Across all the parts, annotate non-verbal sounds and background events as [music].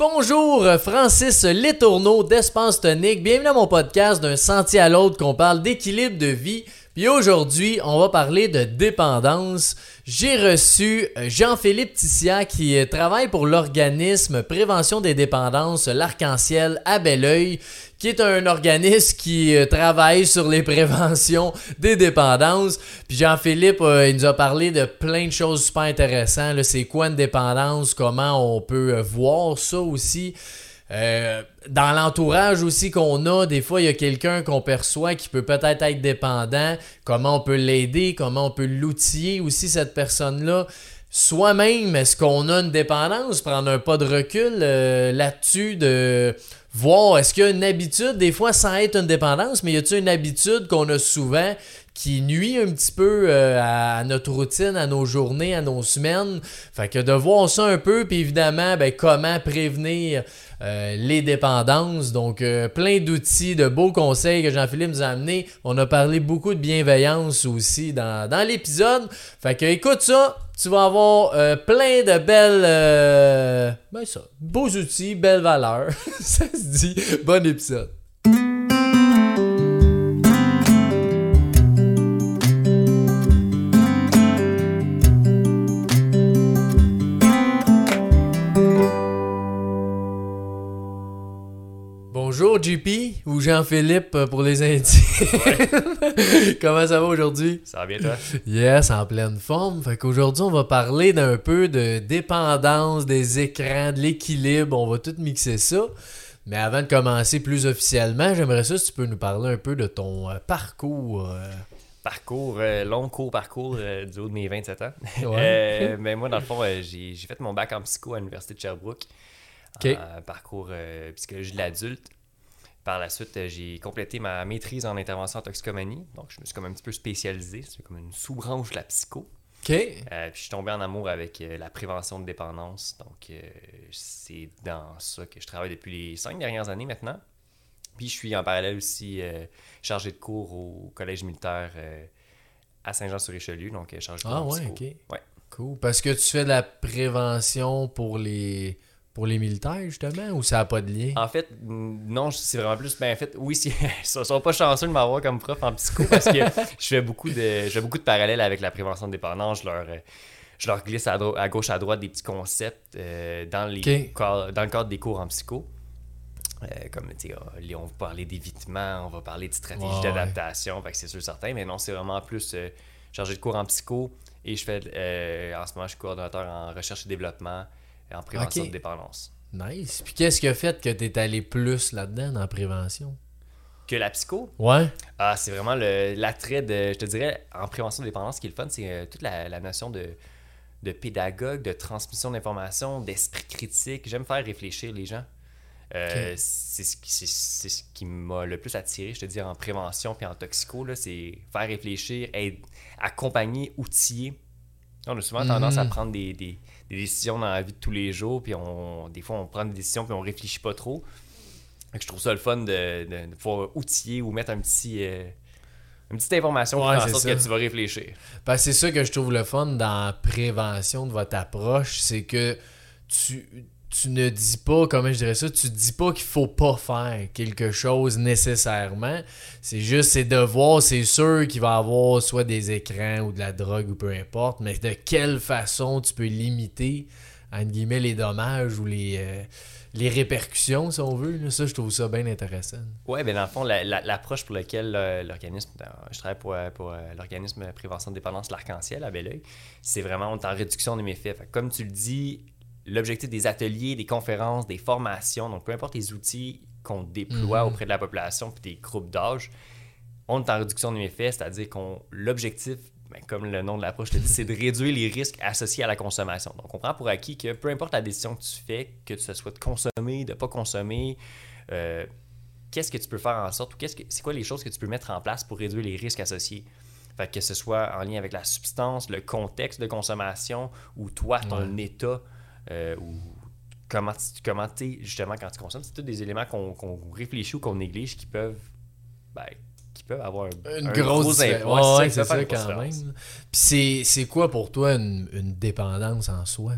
Bonjour, Francis Letourneau d'Espace Tonique. Bienvenue à mon podcast d'un sentier à l'autre qu'on parle d'équilibre de vie. Puis aujourd'hui, on va parler de dépendance. J'ai reçu euh, Jean-Philippe Tissia qui euh, travaille pour l'organisme Prévention des dépendances, l'Arc-en-Ciel à Belleuil, qui est un organisme qui euh, travaille sur les [laughs] préventions des dépendances. Puis Jean-Philippe, il nous a parlé de plein de choses super intéressantes. C'est quoi une dépendance, comment on peut voir ça aussi? Euh, dans l'entourage aussi qu'on a, des fois, il y a quelqu'un qu'on perçoit qui peut peut-être être dépendant. Comment on peut l'aider, comment on peut l'outiller aussi, cette personne-là? Soi-même, est-ce qu'on a une dépendance? Prendre un pas de recul euh, là-dessus, de voir est-ce qu'il y a une habitude, des fois sans être une dépendance, mais y a-t-il une habitude qu'on a souvent qui nuit un petit peu euh, à notre routine, à nos journées, à nos semaines. Fait que de voir ça un peu, puis évidemment, ben, comment prévenir euh, les dépendances. Donc, euh, plein d'outils, de beaux conseils que Jean-Philippe nous a amenés. On a parlé beaucoup de bienveillance aussi dans, l'épisode. Fait que écoute ça, tu vas avoir plein de belles... ben ça, beaux outils, belles valeurs. [laughs] ça se dit. Bon épisode. Bonjour JP ou Jean-Philippe euh, pour les Indiens. [laughs] Comment ça va aujourd'hui? Ça va bien toi? Yes, en pleine forme. Fait qu'aujourd'hui, on va parler d'un peu de dépendance des écrans, de l'équilibre. On va tout mixer ça. Mais avant de commencer plus officiellement, j'aimerais ça si tu peux nous parler un peu de ton euh, parcours. Euh. Parcours, long court parcours du haut de mes 27 ans. Ouais. mais moi, dans le fond, j'ai fait mon bac en psycho à l'Université de Sherbrooke. parcours psychologie de l'adulte. Par la suite, euh, j'ai complété ma maîtrise en intervention en toxicomanie. Donc, je me suis comme un petit peu spécialisé. C'est comme une sous-branche de la psycho. OK. Euh, puis, je suis tombé en amour avec euh, la prévention de dépendance. Donc, c'est dans ça que je travaille depuis les cinq dernières années maintenant. Puis, je suis en parallèle aussi chargé de cours au Collège militaire à Saint-Jean-sur-Richelieu. Donc, chargé de cours Ah, ouais, OK. Ouais. Cool. Parce que tu fais de la prévention pour les pour les militaires, justement, ou ça n'a pas de lien? En fait, non, c'est vraiment plus. Ben, en fait, oui, [laughs] ils ne sont pas chanceux de m'avoir comme prof en psycho parce que je fais beaucoup de, je fais beaucoup de parallèles avec la prévention de dépendance. Je leur, je leur glisse à, gauche, à droite des petits concepts euh, dans, les dans le cadre des cours en psycho. Euh, comme, tu sais, on va parler d'évitement, on va parler de stratégie d'adaptation, que c'est sûr certain, mais non, c'est vraiment plus euh, chargé de cours en psycho et je fais, en ce moment, je suis coordonnateur en recherche et développement en prévention de dépendance. Nice. Puis qu'est-ce qui a fait que tu es allé plus là-dedans dans la prévention? Que la psycho? Ouais. Ah, c'est vraiment l'attrait de, je te dirais, en prévention de dépendance, ce qui est le fun, c'est euh, toute la, notion de, de pédagogue, de transmission d'informations, d'esprit critique. J'aime faire réfléchir les gens. Euh, c'est ce qui, ce qui m'a le plus attiré, je te dis, en prévention puis en toxico, c'est faire réfléchir, accompagner, outiller. On a souvent tendance à prendre des, des décisions dans la vie de tous les jours, puis on, des fois, on prend des décisions, puis on réfléchit pas trop. je trouve ça le fun de, de, pouvoir outiller ou mettre un petit. Euh, une petite information pour faire en sorte que tu vas réfléchir. Ben, c'est ça que je trouve le fun dans la prévention de votre approche, c'est que tu, tu ne dis pas, comment je dirais ça, tu dis pas qu'il faut pas faire quelque chose nécessairement. C'est juste, c'est de voir, c'est sûr qu'il va y avoir soit des écrans ou de la drogue ou peu importe, mais de quelle façon tu peux limiter, entre guillemets, les dommages ou les, euh, répercussions, si on veut. Ça, je trouve ça bien intéressant. Oui, bien dans le fond, l'approche pour laquelle euh, l'organisme, je travaille pour, euh, pour l'organisme Prévention de dépendance, l'Arc-en-Ciel à Belleuil, c'est vraiment, en réduction des méfaits. comme tu le dis, l'objectif des ateliers, des conférences, des formations, donc peu importe les outils qu'on déploie mhm. auprès de la population puis des groupes d'âge, on est en réduction des méfaits, c'est-à-dire qu'on l'objectif, ben, comme le nom de l'approche le dit, c'est de réduire les risques associés à la consommation. Donc on prend pour acquis que peu importe la décision que tu fais, que ce soit de consommer, de ne pas consommer, euh, qu'est-ce que tu peux faire en sorte ou qu'est-ce que c'est quoi les choses que tu peux mettre en place pour réduire les risques associés? Fait que ce soit en lien avec la substance, le contexte de consommation ou toi, ton état euh, ou comment comment es justement quand tu consommes. C'est tous des éléments qu'on réfléchit ou qu'on néglige qui peuvent ben, qui peuvent avoir une grosse impact. c'est ça, quand même. Puis c'est quoi pour toi une, dépendance en soi?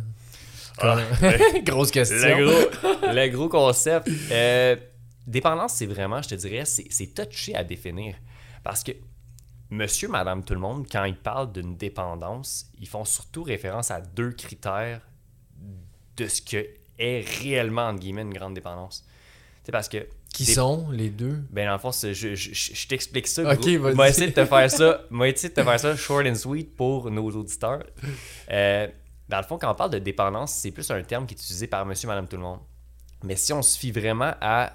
Comme- [laughs] [laughs] Grosse question. Le gros, le gros concept. Euh, dépendance, c'est vraiment, je te dirais, c'est c'est touché à définir. Parce que monsieur, madame, tout le monde, quand ils parlent d'une dépendance, ils font surtout référence à deux critères de ce que est réellement, entre guillemets, une grande dépendance. C'est parce que. Qui sont les deux? Ben, dans le fond, je, je, je- je t'explique ça. Ok, vas-y. Moi, essayer de te faire ça. Moi, essayer de te faire ça short and sweet pour nos auditeurs. Euh, dans le fond, quand on parle de dépendance, c'est plus un terme qui est utilisé par monsieur, madame, tout le monde. Mais si on se fie vraiment à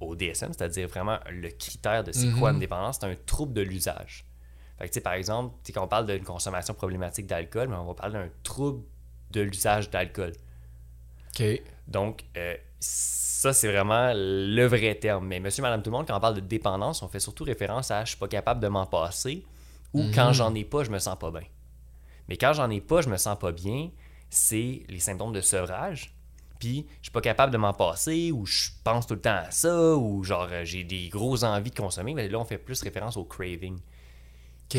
au DSM, c'est-à-dire vraiment le critère de c'est quoi Mhm. une dépendance, c'est un trouble de l'usage. Fait que, par exemple, quand on parle d'une consommation problématique d'alcool, mais on va parler d'un trouble de l'usage d'alcool. Ok. Donc, euh, ça, c'est vraiment le vrai terme. Mais monsieur, madame, tout le monde, quand on parle de dépendance, on fait surtout référence à je suis pas capable de m'en passer ou quand j'en ai pas, je me sens pas bien. Mais quand j'en ai pas, je me sens pas bien, c'est les symptômes de sevrage. Puis, je suis pas capable de m'en passer ou je pense tout le temps à ça ou genre euh, j'ai des grosses envies de consommer. Mais là, on fait plus référence au craving. Ok.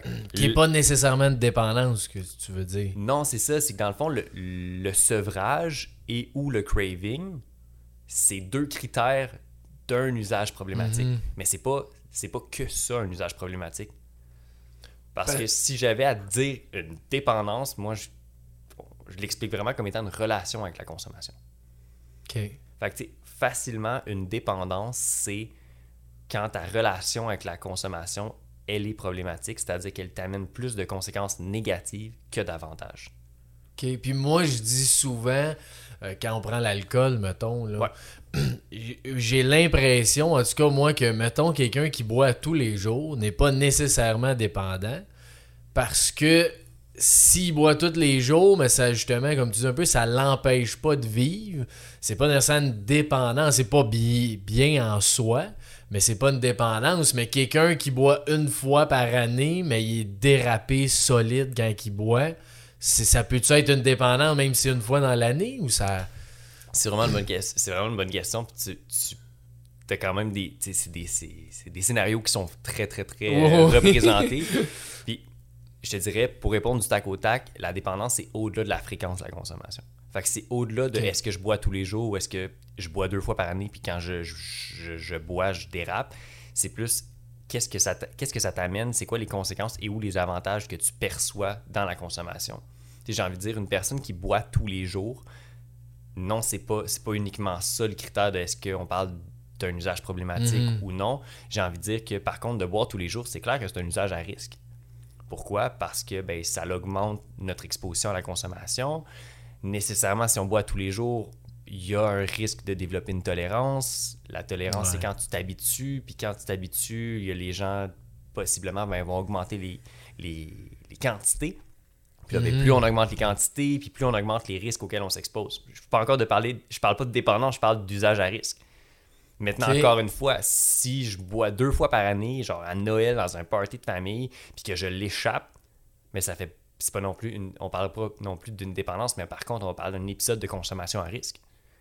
Qui est le- pas nécessairement de dépendance, que tu veux dire. Non, c'est ça. C'est que dans le fond, le, le sevrage et ou le craving, c'est deux critères d'un usage problématique. Mhm. Mais c'est pas, c'est pas que ça, un usage problématique. Parce Ben- que si j'avais à dire une dépendance, moi, je, je l'explique vraiment comme étant une relation avec la consommation. Ok. Fait que, facilement, une dépendance, c'est quand ta relation avec la consommation, elle est problématique, c'est-à-dire qu'elle t'amène plus de conséquences négatives que d'avantages. OK. Puis moi, je dis souvent, euh, quand on prend l'alcool, mettons, là, [clears throat] j'ai- j'ai l'impression, en tout cas, moi, que, mettons, quelqu'un qui boit tous les jours n'est pas nécessairement dépendant parce que s'il boit tous les jours, mais ça, justement, comme tu dis un peu, ça l'empêche pas de vivre. C'est pas nécessairement une dépendance, c'est pas bi- bien en soi, mais c'est pas une dépendance. Mais quelqu'un qui boit une fois par année, mais il est dérapé solide quand il boit, ça peut-tu être une dépendance même si une fois dans l'année ou ça? C'est vraiment une bonne question. C'est vraiment une bonne question. Puis tu, tu as quand même des, des, des scénarios qui sont très, très, très euh, Oh. représentés. [laughs] Puis je te dirais, pour répondre du tac au tac, la dépendance, c'est au-delà de la fréquence de la consommation. Fait que c'est au-delà de est-ce que je bois tous les jours ou est-ce que je bois deux fois par année, puis quand je, je, je- je bois, je dérape. C'est plus qu'est-ce que ça qu'est-ce que ça t'amène, c'est quoi les conséquences et où les avantages que tu perçois dans la consommation? J'ai envie de dire, une personne qui boit tous les jours, non, c'est pas, pas uniquement ça le critère de est-ce qu'on parle d'un usage problématique Mhm. ou non. J'ai envie de dire que par contre, de boire tous les jours, c'est clair que c'est un usage à risque. Pourquoi? Parce que ben, ça augmente notre exposition à la consommation. Nécessairement, si on boit tous les jours, il y a un risque de développer une tolérance. La tolérance, Ouais. c'est quand tu t'habitues, puis quand tu t'habitues, il y a les gens, possiblement, ben, vont augmenter les, les, les quantités. Puis là, ben, plus on augmente les quantités, puis plus on augmente les risques auxquels on s'expose. Je parle encore de parler, je parle pas de dépendance, je parle d'usage à risque. Maintenant, encore une fois, si je bois deux fois par année, genre à Noël dans un party de famille, puis que je l'échappe, mais ça fait, c'est pas non plus, une, on parle pas non plus d'une dépendance, mais par contre, on va parler d'un épisode de consommation à risque.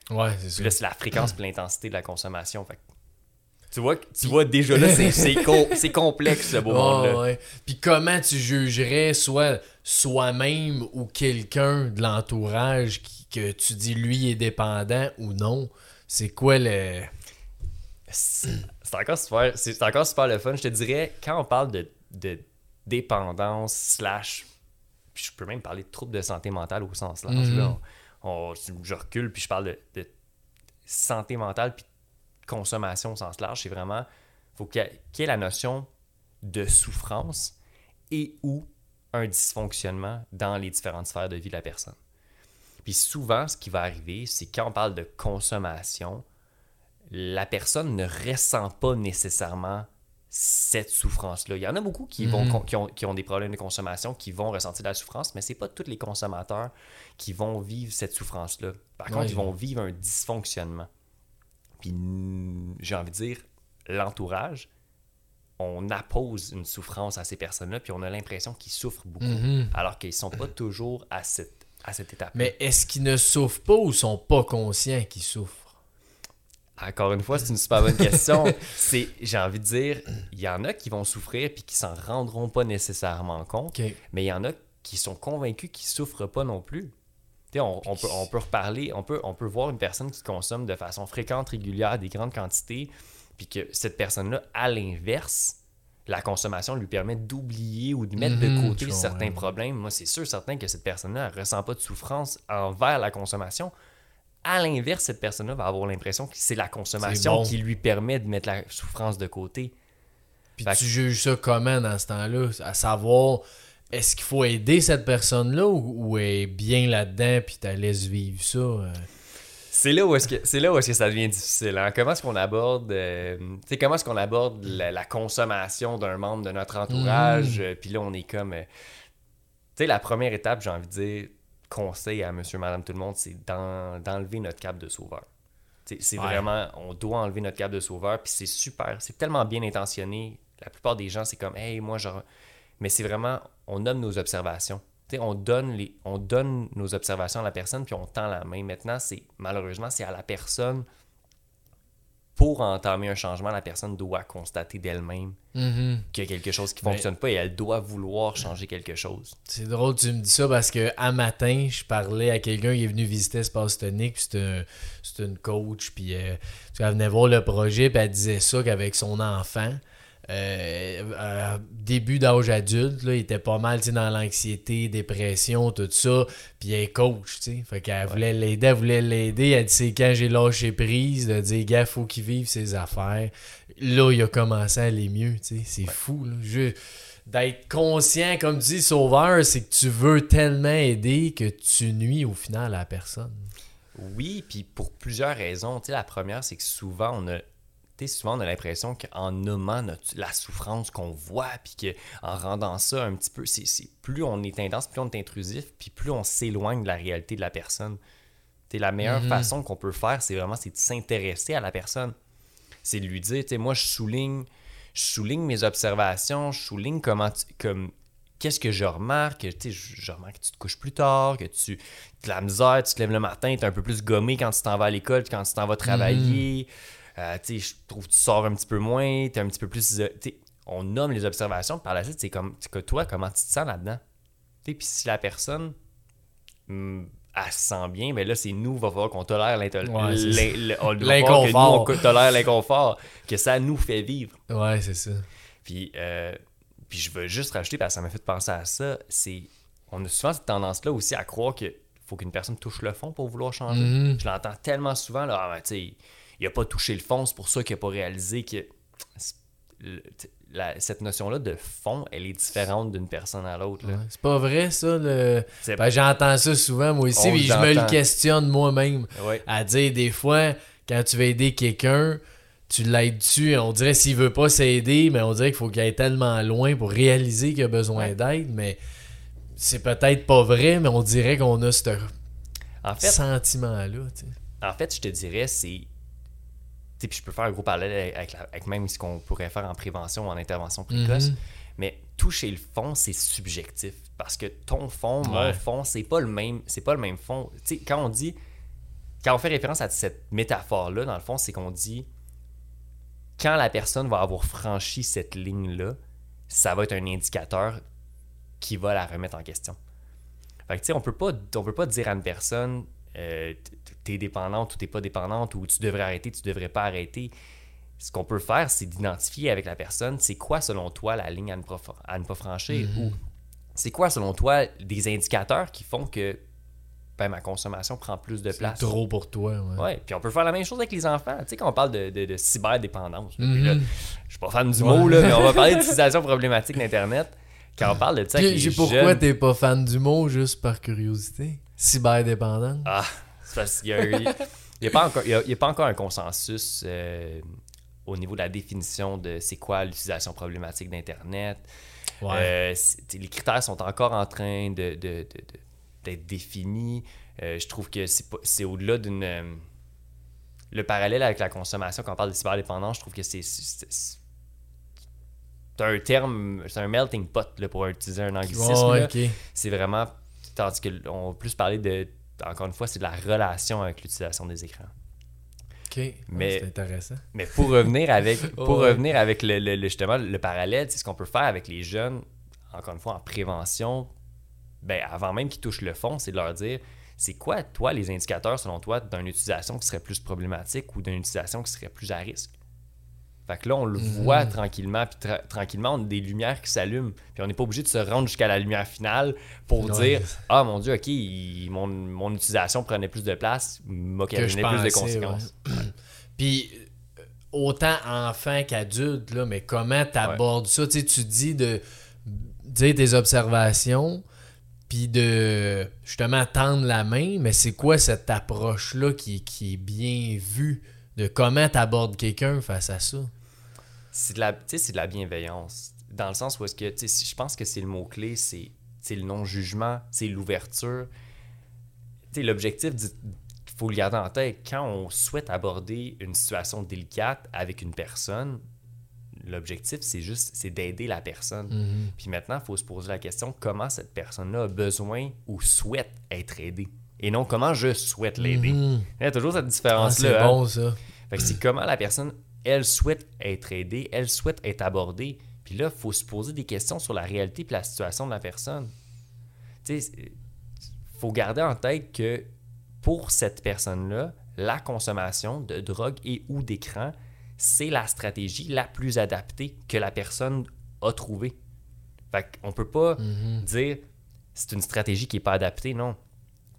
Ouais, c'est ça. là, c'est la fréquence et l'intensité de la consommation. Fait tu vois, tu vois déjà là, c'est, c'est, [laughs] com- c'est complexe ce beau Ah, monde-là. ouais. Puis comment tu jugerais soit soi-même ou quelqu'un de l'entourage qui- que tu dis lui est dépendant ou non? C'est quoi le. C'est encore super, c'est c'est encore super le fun. Je te dirais, quand on parle de, de dépendance, slash, puis je peux même parler de troubles de santé mentale au sens large. Mhm. là. On- on- je recule, puis je parle de, de santé mentale, puis consommation au sens large. C'est vraiment, faut qu'il y, ait- qu'il y ait la notion de souffrance et ou un dysfonctionnement dans les différentes sphères de vie de la personne. Puis souvent, ce qui va arriver, c'est quand on parle de consommation, la personne ne ressent pas nécessairement cette souffrance-là. Il y en a beaucoup qui, vont, Mhm. qui, ont, qui ont des problèmes de consommation, qui vont ressentir de la souffrance, mais ce n'est pas tous les consommateurs qui vont vivre cette souffrance-là. Par contre, ils vont vivre un dysfonctionnement. Puis, j'ai envie de dire, l'entourage, on appose une souffrance à ces personnes-là, puis on a l'impression qu'ils souffrent beaucoup, Mhm. alors qu'ils ne sont pas toujours à cette, à cette étape. Mais est-ce qu'ils ne souffrent pas ou sont pas conscients qu'ils souffrent? Encore une fois, c'est une super bonne question. [laughs] C'est, j'ai envie de dire, il y en a qui vont souffrir puis qui s'en rendront pas nécessairement compte, mais il y en a qui sont convaincus qu'ils souffrent pas non plus. On, on peut, on peut reparler, on peut, on peut voir une personne qui consomme de façon fréquente, régulière, des grandes quantités, puis que cette personne-là, à l'inverse, la consommation lui permet d'oublier ou de mettre Mhm, de côté je certains problèmes. Moi, c'est sûr, certain que cette personne-là ne ressent pas de souffrance envers la consommation. À l'inverse, cette personne-là va avoir l'impression que c'est la consommation bon. qui lui permet de mettre la souffrance de côté. Puis Fait tu juges ça comment dans ce temps-là? À savoir, est-ce qu'il faut aider cette personne-là ou, ou est bien là-dedans puis tu la laisses vivre ça? euh? C'est là où est-ce que c'est là où est-ce que ça devient difficile. hein? Comment est-ce qu'on aborde, euh, comment est-ce qu'on aborde la, la consommation d'un membre de notre entourage? Mhm. euh, Puis là, on est comme, tu sais, la première étape, j'ai envie de dire, conseil à Monsieur, Madame, tout le monde, c'est d'en- d'enlever notre cap de sauveur. C'est Ouais. vraiment, on doit enlever notre cap de sauveur, puis c'est super, c'est tellement bien intentionné. La plupart des gens, c'est comme, hey, moi, genre, mais c'est vraiment, on nomme nos observations. On donne, les, on donne nos observations à la personne, puis on tend la main. Maintenant, c'est malheureusement, c'est à la personne. Pour entamer un changement, la personne doit constater d'elle-même qu'il y a quelque chose qui ne Mais- fonctionne pas et elle doit vouloir changer quelque chose. C'est drôle que tu me dis ça parce que à matin, je parlais à quelqu'un qui est venu visiter Espace Tonique, puis c'était un- une coach, puis euh, elle venait voir le projet, puis elle disait ça qu'avec son enfant, euh, euh, début d'âge adulte, là, il était pas mal dans l'anxiété, dépression, tout ça, puis elle est coach, tu sais. Fait qu'elle voulait l'aider, elle voulait l'aider, elle dit c'est quand j'ai lâché prise, de dire gars, faut qu'il vive ses affaires. Là, il a commencé à aller mieux, tu sais. C'est fou, là. Je- d'être conscient, comme tu dis, sauveur, c'est que tu veux tellement aider que tu nuis au final à la personne. Oui, puis pour plusieurs raisons. Tu sais, la première, c'est que souvent, on a. souvent, on a l'impression qu'en nommant notre- la souffrance qu'on voit, puis qu'en rendant ça un petit peu. c'est plus on est intense, plus on est intrusif, puis plus on s'éloigne de la réalité de la personne. La meilleure Mhm. façon qu'on peut faire, c'est vraiment c'est de s'intéresser à la personne. C'est de lui dire, moi, je souligne, je souligne mes observations, je souligne comment tu- comme qu'est-ce que je remarque, je, je remarque que tu te couches plus tard, que tu de la misère, tu te lèves le matin, tu es un peu plus gommé quand tu t'en vas à l'école, quand tu t'en vas travailler, Euh, tu sais, je trouve que tu sors un petit peu moins, tu es un petit peu plus... sais, on nomme les observations, par la suite, c'est comme, que toi, comment tu te sens là-dedans? Puis si la personne, hum, elle se sent bien, ben là, c'est nous, va falloir qu'on tolère l'intol- Ouais, c'est l'in- le- on- il va falloir que nous, L'inconfort. on co- tolère l'inconfort, que ça nous fait vivre. Ouais, c'est ça. Puis, euh, puis je veux juste rajouter, parce que ça m'a fait penser à ça, c'est on a souvent cette tendance-là aussi à croire que faut qu'une personne touche le fond pour vouloir changer. Mhm. Je l'entends tellement souvent, là, ah, ben, tu sais, il a pas touché le fond, c'est pour ça qu'il a pas réalisé que le- la- cette notion-là de fond, elle est différente d'une personne à l'autre. Ouais. C'est pas vrai, ça. Le... Ben, J'entends ça souvent, moi aussi, puis je me le questionne moi-même. Ouais. À dire, des fois, quand tu veux aider quelqu'un, tu l'aides dessus, on dirait s'il veut pas s'aider, mais on dirait qu'il faut qu'il aille tellement loin pour réaliser qu'il a besoin Ouais. d'aide, mais c'est peut-être pas vrai, mais on dirait qu'on a ce En fait, sentiment-là. En fait, je te dirais, c'est. Puis je peux faire un gros parallèle avec, la- avec même ce qu'on pourrait faire en prévention ou en intervention précoce. Mhm. Mais toucher le fond, c'est subjectif. Parce que ton fond, mon fond, c'est pas le même. C'est pas le même fond. Tu sais, quand on dit. Quand on fait référence à cette métaphore-là, dans le fond, c'est qu'on dit quand la personne va avoir franchi cette ligne-là, ça va être un indicateur qui va la remettre en question. Fait que, tu sais, on peut pas, on peut pas dire à une personne, euh, t- t'es dépendante ou t'es pas dépendante, ou tu devrais arrêter, tu devrais pas arrêter. Ce qu'on peut faire, c'est d'identifier avec la personne, c'est quoi selon toi la ligne à ne pas, fr- à ne pas franchir, ou c'est quoi selon toi des indicateurs qui font que ben, ma consommation prend plus de C'est place? trop pour toi. Ouais. Ouais, puis on peut faire la même chose avec les enfants. Tu sais, quand on parle de, de, de cyberdépendance, Mhm. là, je suis pas fan du Ouais. mot, là, mais on va parler [laughs] d'utilisation problématique d'Internet. Quand on parle de ça pourquoi t'es pas fan du mot, juste par curiosité? Cyberdépendant? Ah, c'est parce qu'il y a, pas encore, il y a- il y a pas encore un consensus euh, au niveau de la définition de c'est quoi l'utilisation problématique d'Internet. Ouais. Euh, les critères sont encore en train de, de- de- de- d'être définis. Euh, je trouve que c'est, pas- c'est au-delà d'une. le parallèle avec la consommation, quand on parle de cyberdépendance, je trouve que c'est. c'est- c'est- c'est un terme, c'est un melting pot là, pour utiliser un anglicisme. Ouais, là. ok. C'est vraiment. Tandis qu'on va plus parler de. Encore une fois, c'est de la relation avec l'utilisation des écrans. Ok. Mais- C'est intéressant. Mais pour revenir avec, [laughs] pour revenir avec le, le- le- justement le parallèle, c'est ce qu'on peut faire avec les jeunes, encore une fois en prévention, ben, avant même qu'ils touchent le fond, c'est de leur dire c'est quoi, toi, les indicateurs, selon toi, d'une utilisation qui serait plus problématique ou d'une utilisation qui serait plus à risque? Fait que là, on le Mhm. voit tranquillement, puis tra- tranquillement, on a des lumières qui s'allument, puis on n'est pas obligé de se rendre jusqu'à la lumière finale pour dire Ah mon Dieu, ok, il- mon, mon utilisation prenait plus de place, m'occasionnait plus de conséquences. ouais. [clears throat] Puis euh, autant enfant qu'adulte, là, mais comment tu abordes ça? Tu sais, tu dis de dire tes observations, puis de justement tendre la main, mais c'est quoi cette approche-là qui, qui est bien vue? De comment tu abordes quelqu'un face à ça? C'est de, la, de la bienveillance. Dans le sens où est-ce que, tu sais, si- je pense que c'est le mot-clé, c'est c'est le non-jugement, c'est l'ouverture. L'objectif, du- il faut le garder en tête, quand on souhaite aborder une situation délicate avec une personne, l'objectif, c'est juste, c'est d'aider la personne. Mhm. Puis maintenant, il faut se poser la question, comment cette personne-là a besoin ou souhaite être aidée? Et non comment je souhaite l'aider? Mhm. Il y a toujours cette Ah, différence-là. c'est hein? bon, ça. Fait que c'est comment la personne, elle souhaite être aidée, elle souhaite être abordée. Puis là, il faut se poser des questions sur la réalité et la situation de la personne. Tu sais, faut garder en tête que pour cette personne-là, la consommation de drogue et ou d'écran, c'est la stratégie la plus adaptée que la personne a trouvée. Fait qu'on peut pas Mhm. dire c'est une stratégie qui n'est pas adaptée, non.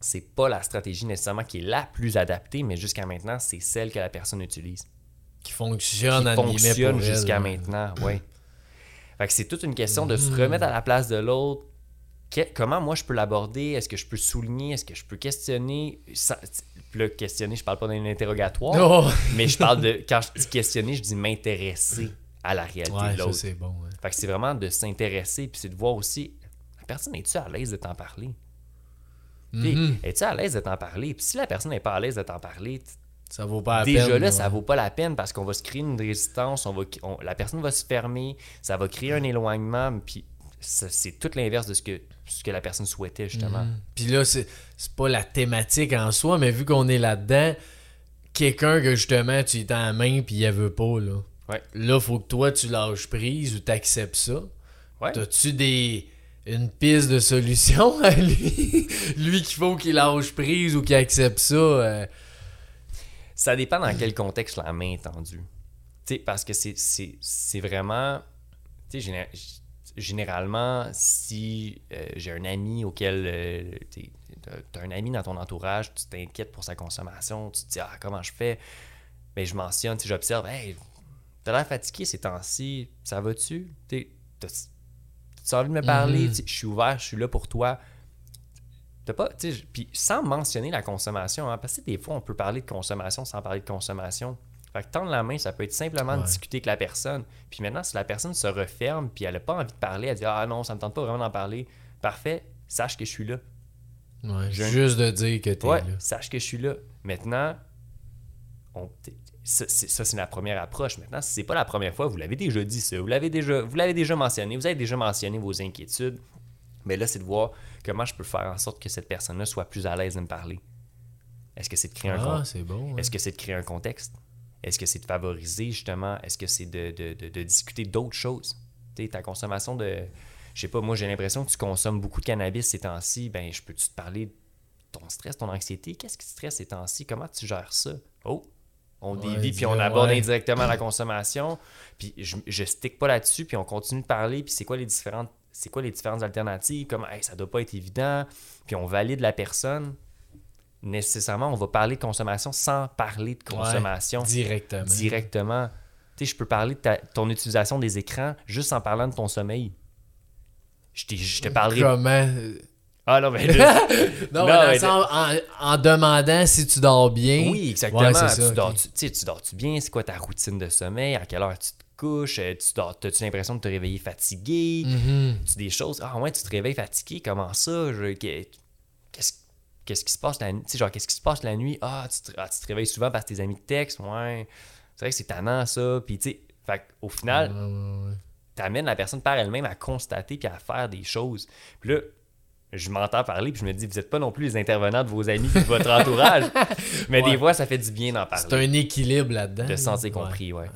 C'est pas la stratégie nécessairement qui est la plus adaptée, mais jusqu'à maintenant, c'est celle que la personne utilise. Qui fonctionne, Qui fonctionne jusqu'à maintenant, oui. Fait que c'est toute une question de se Mhm. remettre à la place de l'autre. Comment moi je peux l'aborder? Est-ce que je peux souligner? Est-ce que je peux questionner? Là, questionner, je parle pas d'un interrogatoire, [laughs] Oh! mais je parle de. Quand je dis questionner, je dis m'intéresser à la réalité Ouais, de l'autre. c'est bon. ouais. Fait que c'est vraiment de s'intéresser, puis c'est de voir aussi, la personne, est tu à l'aise de t'en parler? Puis, Mhm. Es-tu à l'aise de t'en parler? Puis si la personne n'est pas à l'aise de t'en parler, Ça vaut pas la déjà peine. là, ouais. ça vaut pas la peine parce qu'on va se créer une résistance, on va, on- la personne va se fermer, ça va créer un éloignement, puis c'est tout l'inverse de ce que, ce que la personne souhaitait, justement. Mhm. Puis là, c'est c'est pas la thématique en soi, mais vu qu'on est là-dedans, quelqu'un que justement tu tends la main puis il veut pas, là. Ouais. Là, faut que toi tu lâches prise ou t'acceptes ça. Ouais. T'as-tu des. Une piste de solution [laughs] à lui? lui qu'il faut qu'il lâche prise ou qu'il accepte ça. euh, Ça dépend dans quel contexte la main est tendue. Parce que c'est- vraiment. Généralement, si euh, j'ai un ami auquel. euh, tu as un ami dans ton entourage, tu t'inquiètes pour sa consommation, tu te dis, ah, comment je fais? Mais je mentionne, j'observe, hey, t'as l'air fatigué ces temps-ci, ça va-tu? Tu T'as envie de me parler, Mhm. Tu je suis ouvert, je suis là pour toi. T'as pas, tu puis sans mentionner la consommation, hein, parce que des fois, on peut parler de consommation sans parler de consommation. Fait que tendre la main, ça peut être simplement Ouais. discuter avec la personne. Puis maintenant, si la personne se referme, puis elle n'a pas envie de parler, elle dit Ah non, ça me tente pas vraiment d'en parler, parfait, sache que je suis là. ouais, Juste de dire que t'es Ouais, là. sache que je suis là. Maintenant, on- t'es- ça, c'est, la première approche. Maintenant, si c'est pas la première fois, vous l'avez déjà dit ça, vous l'avez déjà, vous l'avez déjà mentionné, vous avez déjà mentionné vos inquiétudes. Mais là, c'est de voir comment je peux faire en sorte que cette personne-là soit plus à l'aise de me parler. Est-ce que c'est de créer un Ah, con- c'est bon. ouais. Est-ce que c'est de créer un contexte? Est-ce que c'est de favoriser justement? Est-ce que c'est de, de- de- de discuter d'autres choses? Ta consommation de. Je sais pas, moi j'ai l'impression que tu consommes beaucoup de cannabis ces temps-ci. Ben, je peux-tu te parler de ton stress, ton anxiété? Qu'est-ce qui te stresse ces temps-ci? Comment tu gères ça? Oh! On Ouais, dévie, puis on aborde ouais. indirectement la consommation. Puis je, je stick pas là-dessus, puis on continue de parler, puis c'est quoi les différentes. C'est quoi les différentes alternatives? Comme, hey, ça doit pas être évident. Puis on valide la personne. Nécessairement, on va parler de consommation sans parler de consommation Directement. directement. Tu sais, je peux parler de ta- ton utilisation des écrans juste en parlant de ton sommeil. Je, je te parlerai. Comment. Ah non, mais [laughs] Non, Non, mais le en, en demandant si tu dors bien. oui, exactement. Ouais, c'est ça, tu, dors, tu, tu tu dors-tu bien? C'est quoi ta routine de sommeil? À quelle heure tu te couches? Euh, Tu dors, as-tu l'impression de te réveiller fatigué? Mhm. Tu des choses? Ah ouais, tu te réveilles fatigué? Comment ça? Je- que- Qu'est-ce qu'est-ce qui se passe la nuit? Tu sais, genre, qu'est-ce qui se passe la nuit? Ah, tu te, ah, tu te réveilles souvent parce que tes amis te textent? Ouais. C'est vrai que c'est tannant, ça. Puis, tu sais, fait au final, Ouais, ouais, ouais. t'amènes la personne par elle-même à constater puis à faire des choses. Puis là, je m'entends parler puis je me dis, vous n'êtes pas non plus les intervenants de vos amis et de votre entourage. [laughs] Mais Ouais. des fois, ça fait du bien d'en C'est parler. un équilibre là-dedans. De se sentir Ouais. compris, ouais.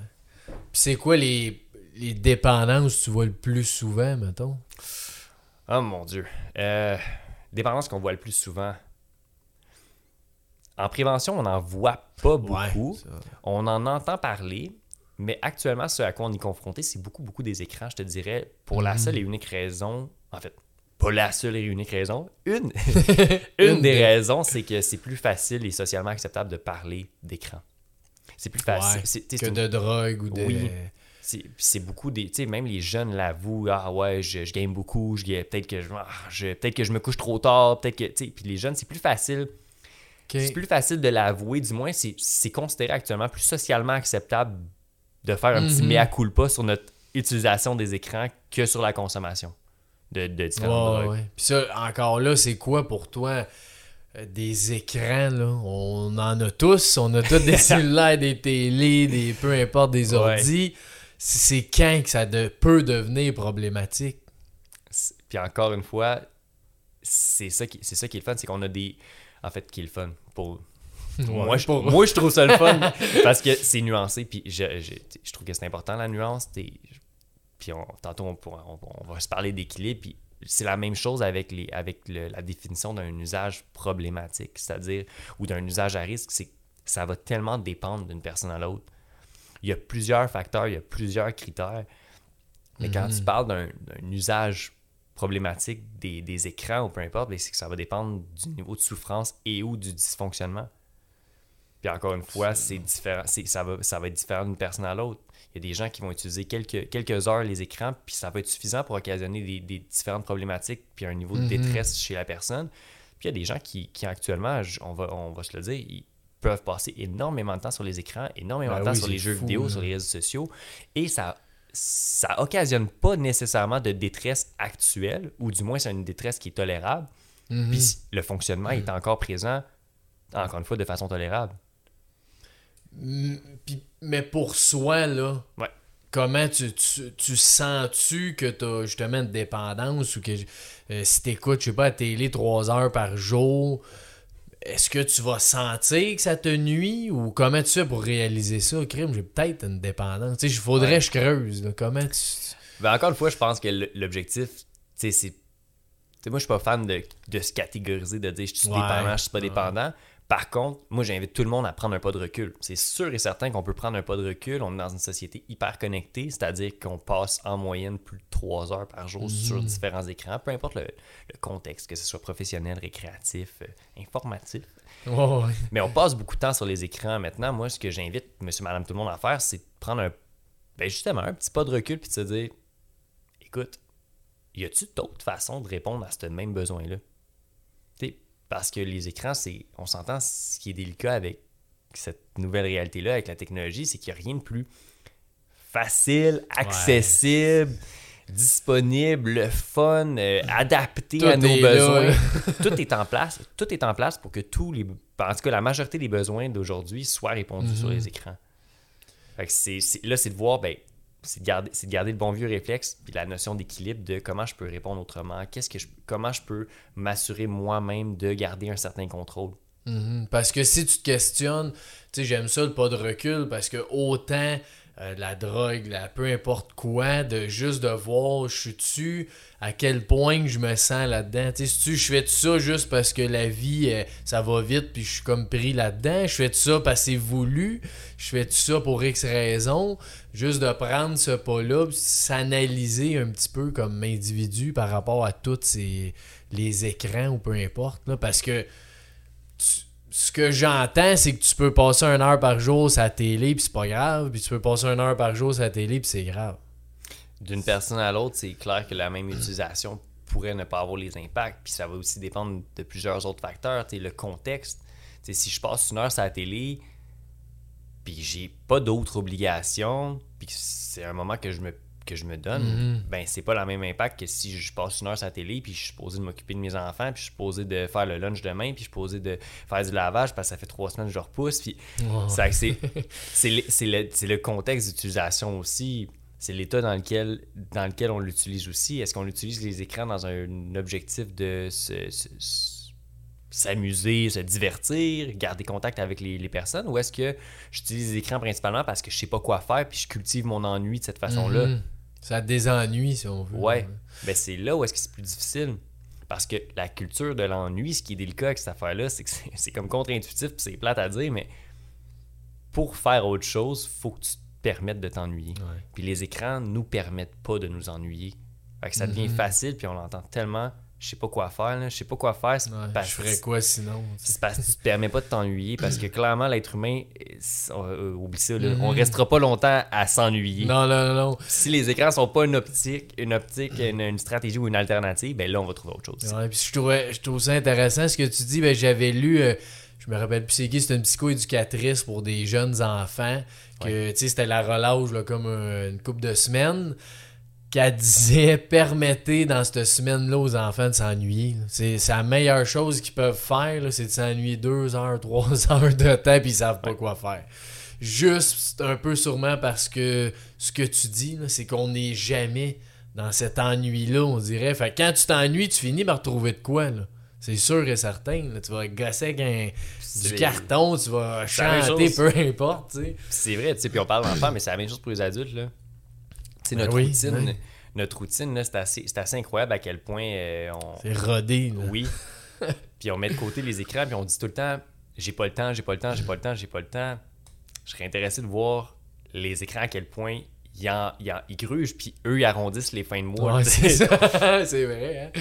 Puis c'est quoi les, les dépendances que tu vois le plus souvent, mettons? Oh mon Dieu. Euh, dépendance qu'on voit le plus souvent. En prévention, on n'en voit pas Ouais, beaucoup. On en entend parler, mais actuellement, ce à quoi on est confronté, c'est beaucoup, beaucoup des écrans, je te dirais, pour la Mhm. seule et unique raison. En fait, pas la seule et unique raison. Une, [laughs] Une des raisons, c'est que c'est plus facile et socialement acceptable de parler d'écran. C'est plus facile. Ouais, que de drogue ou de. Oui. c'est beaucoup des tu sais même les jeunes l'avouent ah ouais je, je game beaucoup peut-être que je, ah, je- peut-être que je me couche trop tard peut-être que puis les jeunes c'est plus facile c'est plus facile de l'avouer du moins c'est c'est considéré actuellement plus socialement acceptable de faire un petit Mhm. mea culpa sur notre utilisation des écrans que sur la consommation de, de différentes Ouais, drogues. ouais. Puis ça, encore là, c'est quoi pour toi euh, des écrans, là? On en a tous. On a tous des [laughs] cellulaires, des télés, des peu importe, des ordis. C'est c'est quand que ça de- peut devenir problématique? Puis encore une fois, c'est ça qui c'est ça qui est le fun, c'est qu'on a des en fait qui est le fun pour [laughs] moi, Ouais, je, pour- moi je trouve ça le fun [laughs] parce que c'est nuancé puis je, je, je trouve que c'est important la nuance t'es- puis on, tantôt on, pourra- on- on va se parler d'équilibre. Puis c'est la même chose avec les avec le- la définition d'un usage problématique. C'est-à-dire ou d'un usage à risque c'est que ça va tellement dépendre d'une personne à l'autre. Il y a plusieurs facteurs il y a plusieurs critères. Mais quand tu parles d'un usage problématique des, des écrans ou peu importe, ben, c'est que ça va dépendre du niveau de souffrance et ou du dysfonctionnement. Puis encore une fois, c'est différent, ça, va, ça va être différent d'une personne à l'autre. Il y a des gens qui vont utiliser quelques, quelques heures les écrans, puis ça va être suffisant pour occasionner des, des différentes problématiques, puis un niveau de Mhm. détresse chez la personne. Puis il y a des gens qui, qui actuellement, on va, on va se le dire, ils peuvent passer énormément de temps sur les écrans, énormément Ben de temps oui, sur les jeux fou, vidéo, là. sur les réseaux sociaux, et ça ça occasionne pas nécessairement de détresse actuelle, ou du moins c'est une détresse qui est tolérable, Mhm. puis le fonctionnement est encore présent, encore une fois, de façon tolérable. Mais pour soi, là, Ouais. comment tu, tu, tu sens-tu que tu as justement une dépendance ou que euh, si tu écoutes, je sais pas, la télé trois heures par jour, est-ce que tu vas sentir que ça te nuit ou comment tu fais pour réaliser ça? Crime, j'ai peut-être une dépendance. Tu sais, il faudrait Ouais. que je creuse. là. Comment tu. Ben, encore une fois, je pense que l'objectif, tu sais, c'est. moi, je suis pas fan de, de se catégoriser, de dire je suis Ouais. dépendant, je suis pas Ouais. dépendant. Par contre, moi, j'invite tout le monde à prendre un pas de recul. C'est sûr et certain qu'on peut prendre un pas de recul. On est dans une société hyper connectée, c'est-à-dire qu'on passe en moyenne plus de 3 heures par jour sur différents écrans, peu importe le, le contexte, que ce soit professionnel, récréatif, euh, informatif. Mais on passe beaucoup de temps sur les écrans. Maintenant, moi, ce que j'invite monsieur, madame, tout le monde à faire, c'est de prendre un, ben justement, un petit pas de recul puis de se dire écoute, y a-tu d'autres façons de répondre à ce même besoin-là? Parce que les écrans, c'est, on s'entend, ce qui est délicat avec cette nouvelle réalité-là, avec la technologie, c'est qu'il n'y a rien de plus facile, accessible. disponible, le fun, euh, adapté Tout à nos besoins. [laughs] tout est en place. Tout est en place pour que tous les, en tout cas la majorité des besoins d'aujourd'hui soient répondus sur les écrans. Fait que là, c'est de voir, ben, c'est de garder, le bon vieux réflexe puis la notion d'équilibre de comment je peux répondre autrement, qu'est-ce que comment je peux m'assurer moi-même de garder un certain contrôle. Mhm. Parce que si tu te questionnes, tu j'aime ça le pas de recul parce que autant euh, la drogue, la, peu importe quoi, de juste de voir, je suis-tu, à quel point je me sens là-dedans. Tu sais, si je fais ça juste parce que la vie, euh, ça va vite puis je suis comme pris là-dedans. Je fais ça parce que c'est voulu. Je fais ça pour X raisons. Juste de prendre ce pas-là, s'analyser un petit peu comme individu par rapport à tous les écrans ou peu importe. Là, parce que ce que j'entends, c'est que tu peux passer une heure par jour sur la télé, puis c'est pas grave. Puis tu peux passer une heure par jour sur la télé, puis c'est grave. D'une personne à l'autre, c'est clair que la même utilisation pourrait ne pas avoir les impacts. Puis ça va aussi dépendre de plusieurs autres facteurs. Le contexte. Tu sais, si je passe une heure sur la télé, puis j'ai pas d'autres obligations, puis c'est un moment que je me, que je me donne, Mhm. ben c'est pas le même impact que si je passe une heure sur la télé, puis je suis posé de m'occuper de mes enfants, puis je suis posé de faire le lunch demain, puis je suis posé de faire du lavage parce que ça fait trois semaines que je repousse. Puis [laughs] c'est le, c'est le- contexte d'utilisation aussi. C'est l'état dans lequel, dans lequel on l'utilise aussi. Est-ce qu'on utilise les écrans dans un objectif de se- se- se- s'amuser, se divertir, garder contact avec les, les personnes, ou est-ce que j'utilise les écrans principalement parce que je sais pas quoi faire puis je cultive mon ennui de cette façon-là? Mhm. Ça désennuie, si on veut. Ouais. Ben c'est là où est-ce que c'est plus difficile. Parce que la culture de l'ennui, ce qui est délicat avec cette affaire-là, c'est que c'est comme contre-intuitif, puis c'est plate à dire, mais pour faire autre chose, faut que tu te permettes de t'ennuyer. Puis les écrans nous permettent pas de nous ennuyer. Fait que ça devient Mhm. facile, puis on l'entend tellement, je sais pas quoi faire, là, je sais pas quoi faire. c'est Ouais, parce je ferais quoi sinon? c'est parce que tu te permets pas de t'ennuyer, parce que clairement, l'être humain, euh, on- euh, oublie ça, là, on Mhm. restera pas longtemps à s'ennuyer. Non, non, non, non. Si les écrans sont pas une optique, une optique, une, une stratégie ou une alternative, ben là, on va trouver autre chose. Ouais, puis je trouvais, je trouve ça intéressant ce que tu dis. Ben, j'avais lu, euh, je me rappelle plus c'est qui, c'était une psychoéducatrice pour des jeunes enfants. Que, tu sais, c'était la relâche, là, comme euh, une couple de semaines. Qu'elle disait, permettez dans cette semaine-là aux enfants de s'ennuyer. C'est la meilleure chose qu'ils peuvent faire, c'est de s'ennuyer deux heures, [laughs] trois heures de temps, puis ils savent pas quoi faire. Juste, un peu sûrement parce que ce que tu dis, c'est qu'on n'est jamais dans cet ennui-là, on dirait. Fait que quand tu t'ennuies, tu finis par trouver de quoi, là. C'est sûr et certain. là. Tu vas gosser avec un, du carton, tu vas chanter, chose. peu importe. C'est vrai, tu sais, puis on parle d'enfants, mais c'est la même chose pour les adultes, là. Sais, Ben notre oui, routine, notre routine, c'est assez, c'est assez incroyable à quel point euh, on... C'est rodé, là. Oui. [laughs] puis on met de côté les écrans, puis on dit tout le temps j'ai pas le temps, j'ai pas le temps, j'ai pas le temps, j'ai pas le temps. Je serais intéressé de voir les écrans à quel point ils, en, ils, en- ils grugent, puis eux, ils arrondissent les fins de mois. Ouais, c'est [laughs] c'est vrai, hein.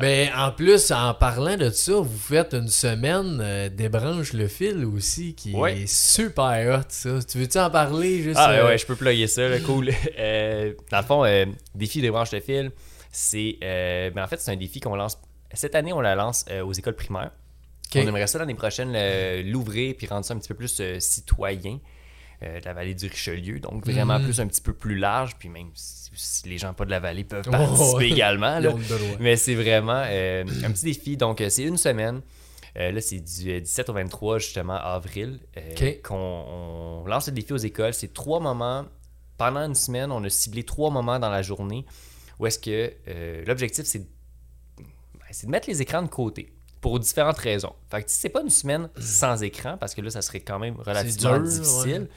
Mais en plus, en parlant de ça, vous faites une semaine euh, débranche le fil aussi, qui Ouais. est super hot, ça. Tu veux-tu en parler juste Ah euh, ouais, je peux plugger ça, là, cool. [laughs] Euh, dans le fond, euh, défi des branches de fil, c'est euh, ben, en fait c'est un défi qu'on lance. Cette année, on la lance aux écoles primaires. On aimerait ça l'année prochaine le- l'ouvrir puis rendre ça un petit peu plus citoyen euh, de la vallée du Richelieu. Donc vraiment Mhm. plus un petit peu plus large. Puis même si, si les gens pas de la vallée peuvent [laughs] participer également. Là. Mais c'est vraiment euh, un petit défi. Donc, euh, c'est une semaine. Euh, là, c'est du euh, 17 au 23, justement, avril, euh, Ok. qu'on on lance le défi aux écoles. C'est trois moments. Pendant une semaine, on a ciblé trois moments dans la journée où est-ce que l'objectif, c'est ben, c'est de mettre les écrans de côté pour différentes raisons. Fait que si c'est pas une semaine sans écran, parce que là, ça serait quand même relativement dur, difficile,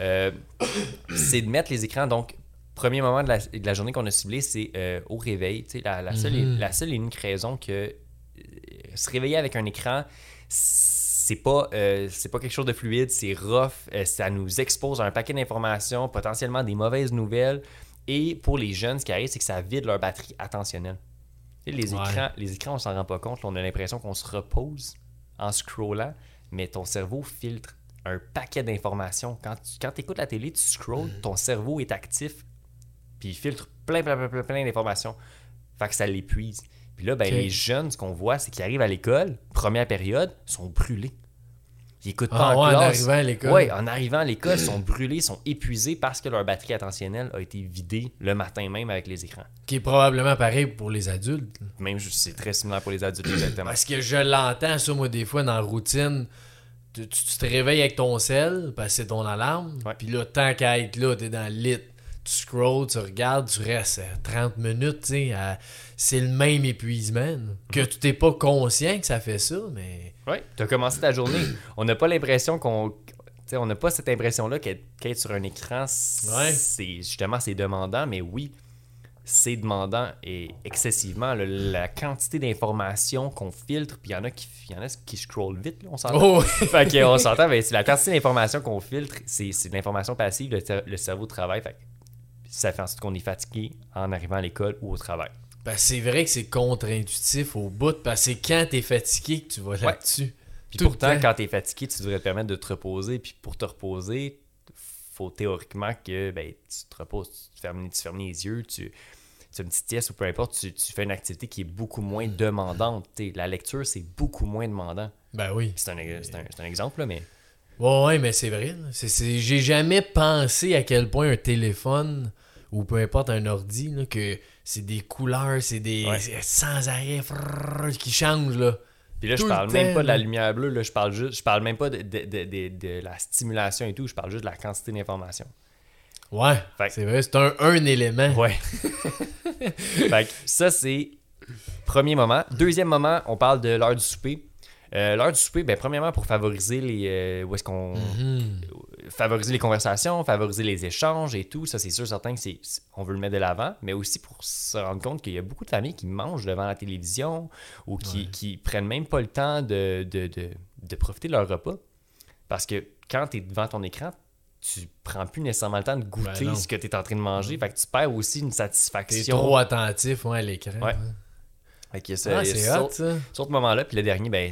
euh, [coughs] c'est de mettre les écrans. Donc, premier moment de la, de la journée qu'on a ciblé, c'est euh, au réveil. Tu sais, La, la, seule, et- Mhm. la seule et unique raison que euh, se réveiller avec un écran, c'est pas, c'est pas quelque chose de fluide, c'est rough, ça nous expose à un paquet d'informations, potentiellement des mauvaises nouvelles. Et pour les jeunes, ce qui arrive, c'est que ça vide leur batterie attentionnelle. Tu sais, les, Ouais. écrans, les écrans, on s'en rend pas compte. là, on a l'impression qu'on se repose en scrollant, mais ton cerveau filtre un paquet d'informations. Quand tu quand écoutes la télé, tu scrolls, ton cerveau est actif, puis il filtre plein, plein, plein, plein, plein d'informations. Fait que ça l'épuise. Puis là, ben, les jeunes, ce qu'on voit, c'est qu'ils arrivent à l'école, première période, sont brûlés. Ils écoutent pas Ah en ouais, en classe. arrivant à l'école. Ouais, en arrivant à l'école, ils sont brûlés, ils sont épuisés parce que leur batterie attentionnelle a été vidée le matin même avec les écrans. Qui est probablement pareil pour les adultes. Même, c'est très similaire pour les adultes, exactement. Parce que je l'entends, ça, moi, des fois, dans la routine. Tu, tu- te réveilles avec ton sel, parce que c'est ton alarme. Puis là, tant qu'à être là, t'es dans le lit. Tu scrolls, tu regardes, tu restes euh, 30 minutes, tu sais. à- C'est le même épuisement. Que tu t'es pas conscient que ça fait ça, mais. Oui, tu as commencé ta journée. [clears throat] On n'a pas l'impression qu'on. On n'a pas cette impression-là qu'être sur un écran, Ouais. c'est justement c'est demandant, mais oui, c'est demandant et excessivement. là, la quantité d'informations qu'on filtre, puis il y en a qui y en a qui scrollent vite, là, on s'entend. Oh, [laughs] fait que, on s'entend, mais c'est la quantité d'informations qu'on filtre, c'est de l'information passive, le, cer- le cerveau travaille. Fait ça fait en sorte qu'on est fatigué en arrivant à l'école ou au travail. Ben, c'est vrai que c'est contre-intuitif au bout, parce que c'est quand t'es fatigué que tu vas là-dessus. Puis Tout pourtant, quand tu es fatigué, tu devrais te permettre de te reposer. Puis pour te reposer, faut théoriquement que ben, tu te reposes, tu fermes, tu fermes les yeux, tu, tu as une petite sieste ou peu importe, tu, tu fais une activité qui est beaucoup moins demandante. T'sais, la lecture, c'est beaucoup moins demandant. Ben oui. C'est un, c'est un, c'est un exemple, là, mais Ouais, ouais, mais c'est vrai. là. C'est- c'est- J'ai jamais pensé à quel point un téléphone ou peu importe un ordi, là, que c'est des couleurs, c'est des Ouais. sans arrêt qui changent. Là. Puis là, Tout je le parle même temps, pas de la lumière bleue, là, je parle juste, je parle même pas de, de, de, de- la stimulation et tout, je parle juste de la quantité d'informations. Ouais, c'est vrai, c'est un, un élément. Ouais. [laughs] fait que ça, c'est premier moment. Deuxième moment, on parle de l'heure du souper. Euh, l'heure du souper, ben, premièrement, pour favoriser les. euh, où est-ce qu'on. Mhm. Favoriser les conversations, favoriser les échanges et tout. Ça, c'est sûr, certain que c'est, on veut le mettre de l'avant, mais aussi pour se rendre compte qu'il y a beaucoup de familles qui mangent devant la télévision ou qui, qui prennent même pas le temps de, de, de, de profiter de leur repas. Parce que quand tu es devant ton écran, tu prends plus nécessairement le temps de goûter Ben ce que tu es en train de manger. Fait que tu perds aussi une T'es satisfaction. trop attentif ouais, à l'écran. Ouais. ouais. Fait que ça, Ah, c'est ça- hot, ça. sur ce moment-là, puis le dernier, ben,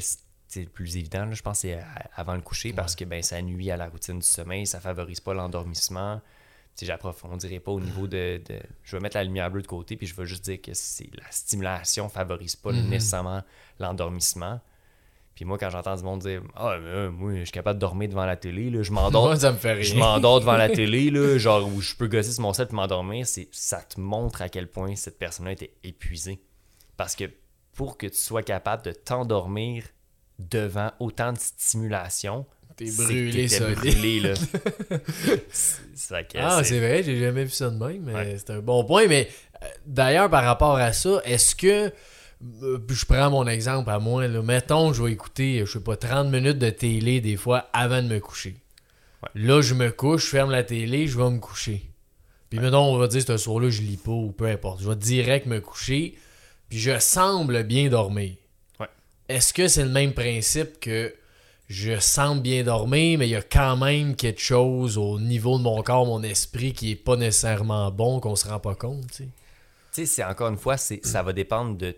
le plus évident, là, je pense, c'est avant le coucher parce que ben, ça nuit à la routine du sommeil, ça favorise pas l'endormissement. J'approfondirai pas au niveau de, de- Je vais mettre la lumière bleue de côté, puis je vais juste dire que c'est la stimulation favorise pas Mhm. nécessairement l'endormissement. Puis moi, quand j'entends du monde dire Ah, mais, euh, moi, je suis capable de dormir devant la télé, là, je m'endors. Ça me fait Je m'endors devant la [laughs] télé, là, genre où je peux gosser sur mon set et m'endormir, ça te montre à quel point cette personne-là était épuisée. Parce que pour que tu sois capable de t'endormir devant autant de stimulation, T'es brûlé, solide. brûlé, là. [laughs] Que Ah, c'est- vrai, j'ai jamais vu ça de même, mais Ouais. c'est un bon point. Mais euh, d'ailleurs, par rapport à ça, est-ce que. euh, Je prends mon exemple à moi. Là. Mettons, je vais écouter, je sais pas, 30 minutes de télé des fois avant de me coucher. Ouais. Là, je me couche, je ferme la télé, je vais me coucher. Puis mettons, on va dire ce soir-là, je lis pas ou peu importe. Je vais direct me coucher, puis je semble bien dormir. Est-ce que c'est le même principe que je semble bien dormir, mais il y a quand même quelque chose au niveau de mon corps, mon esprit qui est pas nécessairement bon, qu'on se rend pas compte, tu sais? Tu sais, c'est encore une fois, c'est, ça va dépendre de.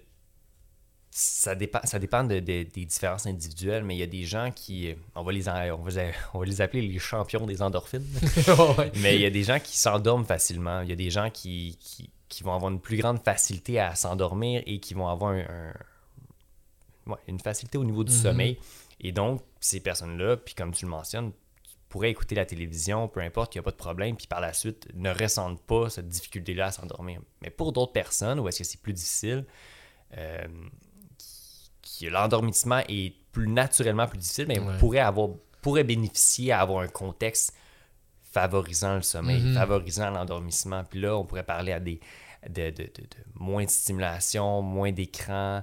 Ça dépend, ça dépend de, de- des différences individuelles, mais il y a des gens qui. On va les, on va, on va les appeler les champions des endorphines. [laughs] Mais il y a des gens qui s'endorment facilement. Il y a des gens qui, qui, qui vont avoir une plus grande facilité à s'endormir et qui vont avoir un, un- ouais, une facilité au niveau du Mhm. sommeil. Et donc, ces personnes-là, puis comme tu le mentionnes, tu pourrais écouter la télévision, peu importe, il n'y a pas de problème, puis par la suite, ne ressentent pas cette difficulté-là à s'endormir. Mais pour d'autres personnes, où est-ce que c'est plus difficile, euh, qui, qui- l'endormissement est plus naturellement plus difficile, mais Ouais. pourrait avoir pourrait bénéficier à avoir un contexte favorisant le sommeil, Mhm. favorisant l'endormissement. Puis là, on pourrait parler à des de, de- de- de moins de stimulation, moins d'écran,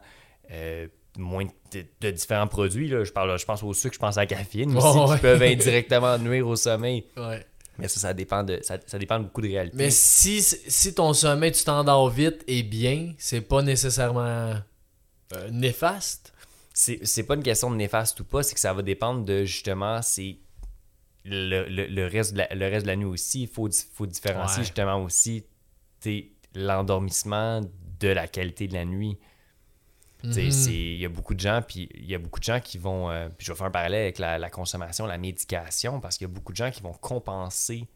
euh, moins de, de différents produits. Là. Je, parle, je pense au sucre, je pense à la caféine aussi, Ouais, ouais. qui peuvent indirectement nuire au sommeil. Ouais. Mais ça, ça dépend de, ça, ça dépend de beaucoup de réalités. Mais si, si ton sommeil, tu t'endors vite et bien, c'est pas nécessairement euh, néfaste? c'est pas une question de néfaste ou pas, c'est que ça va dépendre de justement, c'est le, le- le reste de la, le reste de la nuit aussi. Il faut, faut différencier Ouais. justement aussi l'endormissement de la qualité de la nuit. Mhm. c'est- Il y a beaucoup de gens, puis il y a beaucoup de gens qui vont. euh, puis je vais faire un parallèle avec la, la consommation, la médication, parce qu'il y a beaucoup de gens qui vont compenser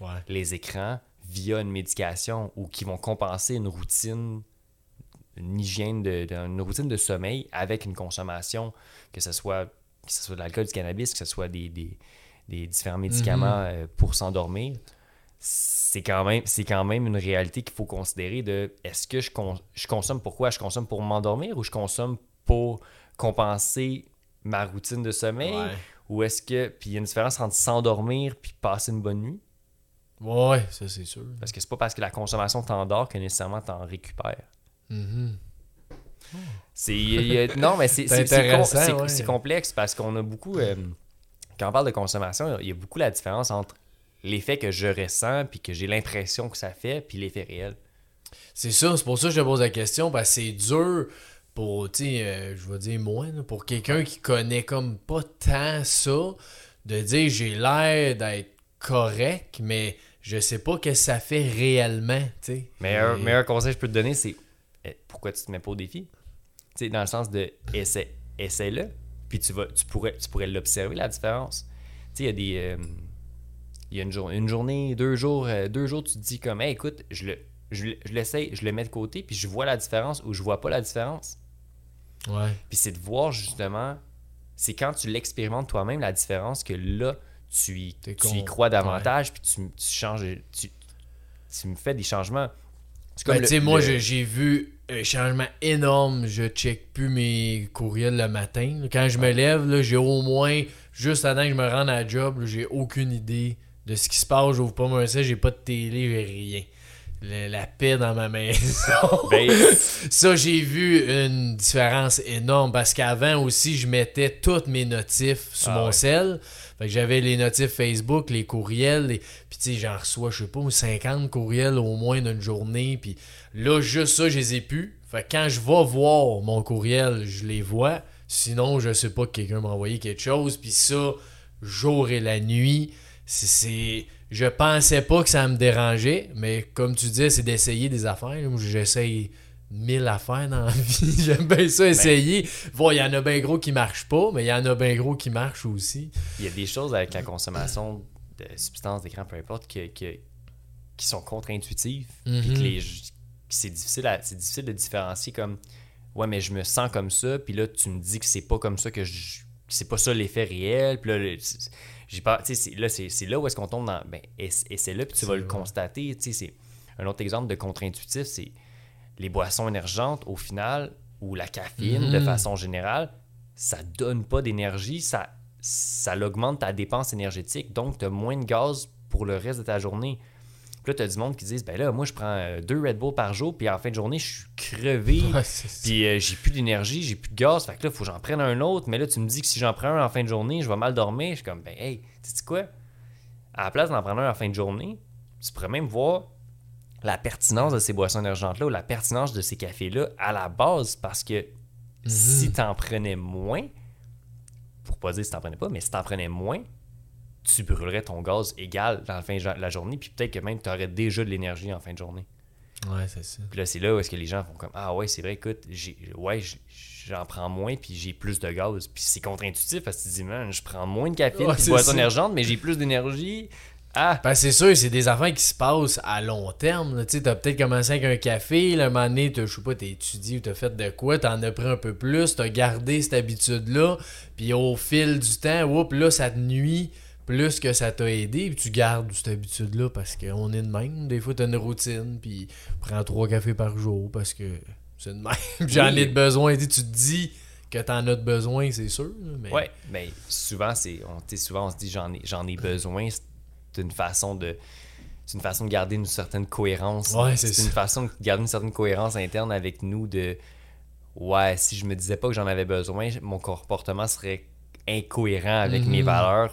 Ouais. les écrans via une médication ou qui vont compenser une routine, une hygiène, de, de- une routine de sommeil avec une consommation, que ce soit, que ce soit de l'alcool, du cannabis, que ce soit des, des- des différents médicaments euh, pour s'endormir. C'est quand, même, c'est quand même une réalité qu'il faut considérer de est-ce que je, con- je consomme pourquoi? Je consomme pour m'endormir ou je consomme pour compenser ma routine de sommeil? Ouais. Ou est-ce que. Puis il y a une différence entre s'endormir puis passer une bonne nuit? Ouais, ça c'est sûr. Parce que c'est pas parce que la consommation t'endort que nécessairement t'en récupères. Mhm. A- non, mais [laughs] c'est, ouais. c'est complexe parce qu'on a beaucoup. euh, quand on parle de consommation, il y a beaucoup la différence entre l'effet que je ressens puis que j'ai l'impression que ça fait puis l'effet réel. C'est ça, c'est pour ça que je te pose la question, parce que c'est dur pour, tu sais, euh, je vais dire moi, là, pour quelqu'un qui connaît comme pas tant ça, de dire j'ai l'air d'être correct, mais je sais pas qu'est-ce que ça fait réellement, tu sais. Meilleur, Et- meilleur conseil que je peux te donner, c'est eh, pourquoi tu te mets pas au défi? Tu sais, dans le sens de essaie, essaie-le, puis tu, vas, tu pourrais, tu pourrais l'observer, la différence. Tu sais, il y a des. euh, il y a une, jour- une journée, deux jours, euh, deux jours, tu te dis comme, Hey, écoute, je le. Je, je l'essaye, je le mets de côté, puis je vois la différence ou je vois pas la différence. Ouais. Puis c'est de voir justement, c'est quand tu l'expérimentes toi-même la différence que là, tu y, tu y crois davantage, puis tu, tu changes, tu, tu me fais des changements. Ben, le- sais, moi, le- j'ai- vu un changement énorme. Je check plus mes courriels le matin. Quand je me lève, là, j'ai au moins, juste avant que je me rende à la job, j'ai aucune idée de ce qui se passe. J'ouvre pas mon site, j'ai pas de télé, j'ai rien. le- la paix dans ma maison. [laughs] Ben, [laughs] Ça, j'ai vu une différence énorme parce qu'avant aussi, je mettais tous mes notifs sur Ah mon ouais. cell. Fait que j'avais les notifs Facebook, les courriels, les... puis tu sais, j'en reçois, je sais pas, 50 courriels au moins d'une journée, puis là, juste ça, je les ai plus. Fait que quand je vais voir mon courriel, je les vois. Sinon, je sais pas que quelqu'un m'a envoyé quelque chose, puis ça, jour et la nuit, c'est-. Je pensais pas que ça me dérangeait, mais comme tu disais, c'est d'essayer des affaires. J'essaye mille affaires dans la [laughs] vie. J'aime bien ça essayer. Bon, il y en a bien gros qui marchent pas, mais il y en a bien gros qui marchent aussi. il y a des choses avec la consommation de substances, d'écran, peu importe, que, que- qui sont contre-intuitives. puis que les- que c'est difficile, à- difficile de différencier comme Ouais, mais je me sens comme ça, puis là, tu me dis que c'est pas comme ça, que je- c'est pas ça l'effet réel. Puis là, j'ai pas. Tu sais, c'est- là, c'est c'est là où est-ce qu'on tombe dans. Ben, et, et c'est là, puis tu vas le constater. Tu sais, c'est un autre exemple de contre-intuitif, c'est les boissons énergentes, au final, ou la caféine, de Mhm. façon générale, ça donne pas d'énergie, ça, ça augmente ta dépense énergétique, donc tu as moins de gaz pour le reste de ta journée. Puis là, tu as du monde qui disent, ben là, moi, je prends euh, deux Red Bull par jour, puis en fin de journée, je suis crevé, Ouais, puis euh, j'ai plus d'énergie, j'ai plus de gaz, fait que là, il faut que j'en prenne un autre, mais là, tu me dis que si j'en prends un en fin de journée, je vais mal dormir. Je suis comme, ben hey, tu sais quoi? À la place d'en prendre un en fin de journée, tu pourrais même voir la pertinence de ces boissons énergentes-là ou la pertinence de ces cafés-là à la base, parce que si tu en prenais moins, pour pas dire si tu prenais pas, mais si tu en prenais moins, tu brûlerais ton gaz égal dans la fin de la journée, puis peut-être que même tu aurais déjà de l'énergie en fin de journée. Ouais, c'est ça. Puis là, c'est là où est-ce que les gens font comme Ah ouais, c'est vrai, écoute, j'ai, ouais, j'en prends moins, puis j'ai plus de gaz. Puis c'est contre-intuitif parce que tu dis, man, je prends moins de caféine, Ouais, puis de ça. énergentes, mais j'ai plus d'énergie. Ah, Ben, c'est sûr, c'est des affaires qui se passent à long terme. Tu sais, t'as peut-être commencé avec un café, un moment donné, je sais pas, t'as étudié ou t'as fait de quoi, t'en as pris un peu plus, t'as gardé cette habitude-là, puis au fil du temps, oups, là, ça te nuit plus que ça t'a aidé, puis tu gardes cette habitude-là parce qu'on est de même. Des fois, t'as une routine, puis prends trois cafés par jour parce que c'est de même. [laughs] J'en ai de besoin. Tu te dis que t'en as de besoin, c'est sûr. Mais... ouais, mais souvent, c'est, on, souvent, on se dit, j'en ai, j'en ai besoin. C'est une façon de. C'est une façon de garder une certaine cohérence. Ouais, c'est une façon de garder une certaine cohérence interne avec nous de Ouais, si je me disais pas que j'en avais besoin, mon comportement serait incohérent avec mes Mhm. valeurs.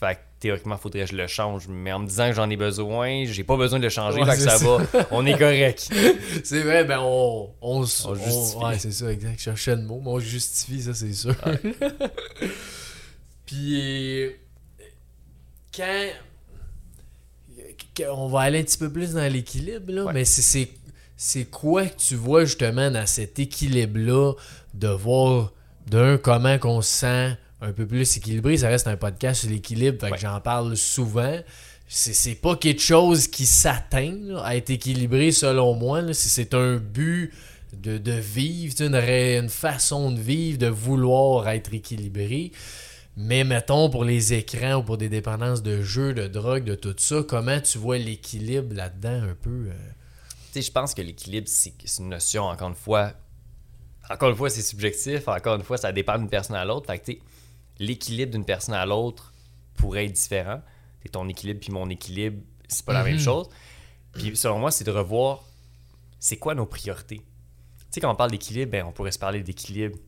Fait que théoriquement, faudrait que je le change. Mais en me disant que j'en ai besoin, j'ai pas besoin de le changer. Ouais, fait que ça, ça. va. On est correct. [laughs] C'est vrai, ben on, on, s- On on- justifie. ouais, c'est ça, exact. Je cherchais le mot, mais on justifie, ça, c'est sûr. [laughs] Puis, quand, quand- On va aller un petit peu plus dans l'équilibre, là, Ouais. mais c'est- c'est c'est quoi que tu vois justement dans cet équilibre-là de voir d'un comment qu'on se sent un peu plus équilibré. Ça reste un podcast sur l'équilibre, fait que Ouais. j'en parle souvent. C'est pas quelque chose qui s'atteint à être équilibré selon moi. C'est- un but de, de vivre, une, ré- une façon de vivre, de vouloir être équilibré. Mais mettons pour les écrans ou pour des dépendances de jeux, de drogue, de tout ça, comment tu vois l'équilibre là-dedans un peu? euh? Tu sais, je pense que l'équilibre, c'est c'est une notion, encore une fois. Encore une fois, c'est subjectif. Encore une fois, ça dépend d'une personne à l'autre. Fait que, tu sais, l'équilibre d'une personne à l'autre pourrait être différent. Ton équilibre puis mon équilibre, c'est pas la même Mhm. chose. Puis selon moi, c'est de revoir c'est quoi nos priorités. Tu sais, quand on parle d'équilibre, ben, on pourrait se parler d'équilibre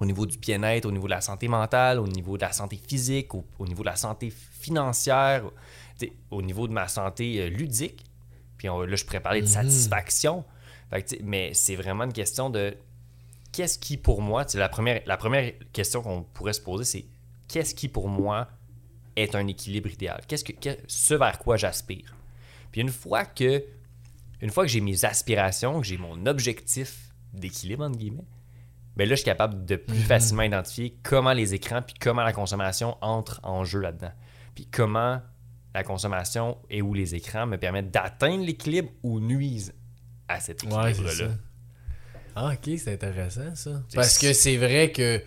au niveau du bien-être, au niveau de la santé mentale, au niveau de la santé physique, au, au niveau de la santé financière, au niveau de ma santé euh, ludique. Puis on- là, je pourrais parler de Mhm. satisfaction. Fait que, mais c'est vraiment une question de qu'est-ce qui pour moi, sais, la première, la première question qu'on pourrait se poser, c'est qu'est-ce qui pour moi est un équilibre idéal? Qu'est-ce que, ce vers quoi j'aspire? Puis une fois que une fois que j'ai mes aspirations, que j'ai mon objectif d'équilibre, entre guillemets, ben là, je suis capable de plus Mhm. facilement identifier comment les écrans puis comment la consommation entrent en jeu là-dedans. Puis comment la consommation et ou les écrans me permettent d'atteindre l'équilibre ou nuisent à cet c'est équilibre-là. Ah, ok, c'est intéressant ça. Parce que c'est vrai que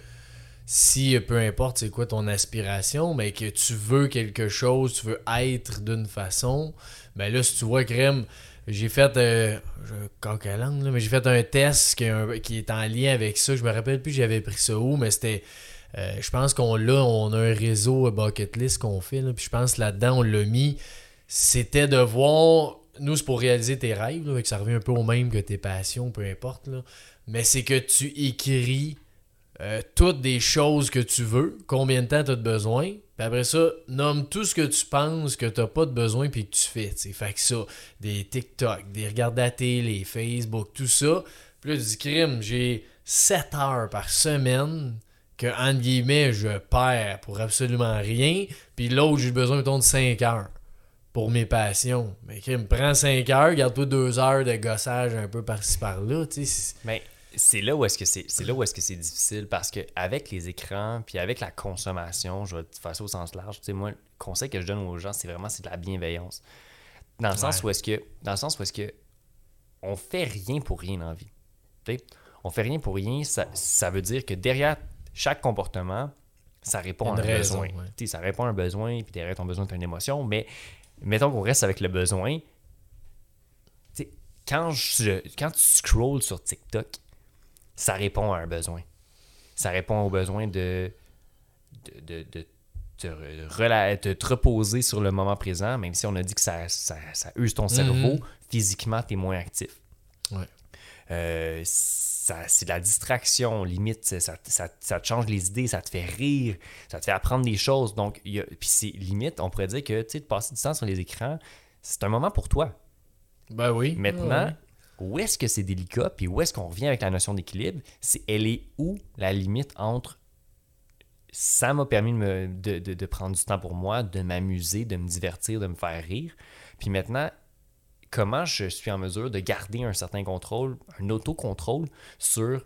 si peu importe c'est quoi ton aspiration, mais que tu veux quelque chose, tu veux être d'une façon, ben là, si tu vois, Crème, j'ai fait. Euh, je coque à langue, là, mais j'ai fait un test qui est, un- qui est en lien avec ça. Je me rappelle plus, j'avais pris ça où, mais c'était. euh, je pense qu'on l'a, on a un réseau bucket list qu'on fait, là, puis je pense là-dedans, on l'a mis. C'était de voir nous, c'est pour réaliser tes rêves, là, que ça revient un peu au même que tes passions, peu importe. Mais c'est que tu écris euh, toutes des choses que tu veux, combien de temps tu as besoin, puis après ça, nomme tout ce que tu penses que tu pas de besoin puis que tu fais. t'sais. Fait que ça, des TikTok, des regards à télé, Facebook, tout ça. Puis là, tu crime, j'ai 7 heures par semaine que, entre guillemets, je perds pour absolument rien. Puis l'autre, j'ai besoin, mettons, de 5 heures pour mes passions. Mais crime, prends 5 heures, garde-toi 2 heures de gossage un peu par-ci par-là. Mais c'est là où est-ce que c'est c'est là où est-ce que c'est difficile parce que avec les écrans puis avec la consommation, je vais te faire ça au sens large, tu moi le conseil que je donne aux gens, c'est vraiment c'est de la bienveillance. Dans le sens où est-ce que dans le sens où est-ce que on fait rien pour rien dans la vie. Tu sais, on fait rien pour rien, ça, ça veut dire que derrière chaque comportement, ça répond à un raison, besoin. ouais. Ça répond à un besoin, puis derrière ton besoin, tu as une émotion, mais mettons qu'on reste avec le besoin. Tu sais, quand, je, quand tu scrolls sur TikTok, ça répond à un besoin. Ça répond au besoin de, de, de- de te, reposer sur le moment présent, même si on a dit que ça, ça, ça use ton cerveau, physiquement, tu es moins actif. Ouais. Euh, ça- c'est de la distraction, limite, ça, ça- ça- ça te change les idées, ça te fait rire, ça te fait apprendre des choses. Donc, il y a- puis c'est limite, on pourrait dire que tu sais, de passer du temps sur les écrans, c'est un moment pour toi. Ben oui. Maintenant, Ouais. où est-ce que c'est délicat, puis où est-ce qu'on revient avec la notion d'équilibre, c'est elle est où la limite entre ça m'a permis de, me- de- de- de prendre du temps pour moi, de m'amuser, de me divertir, de me faire rire. Puis maintenant, comment je suis en mesure de garder un certain contrôle, un autocontrôle sur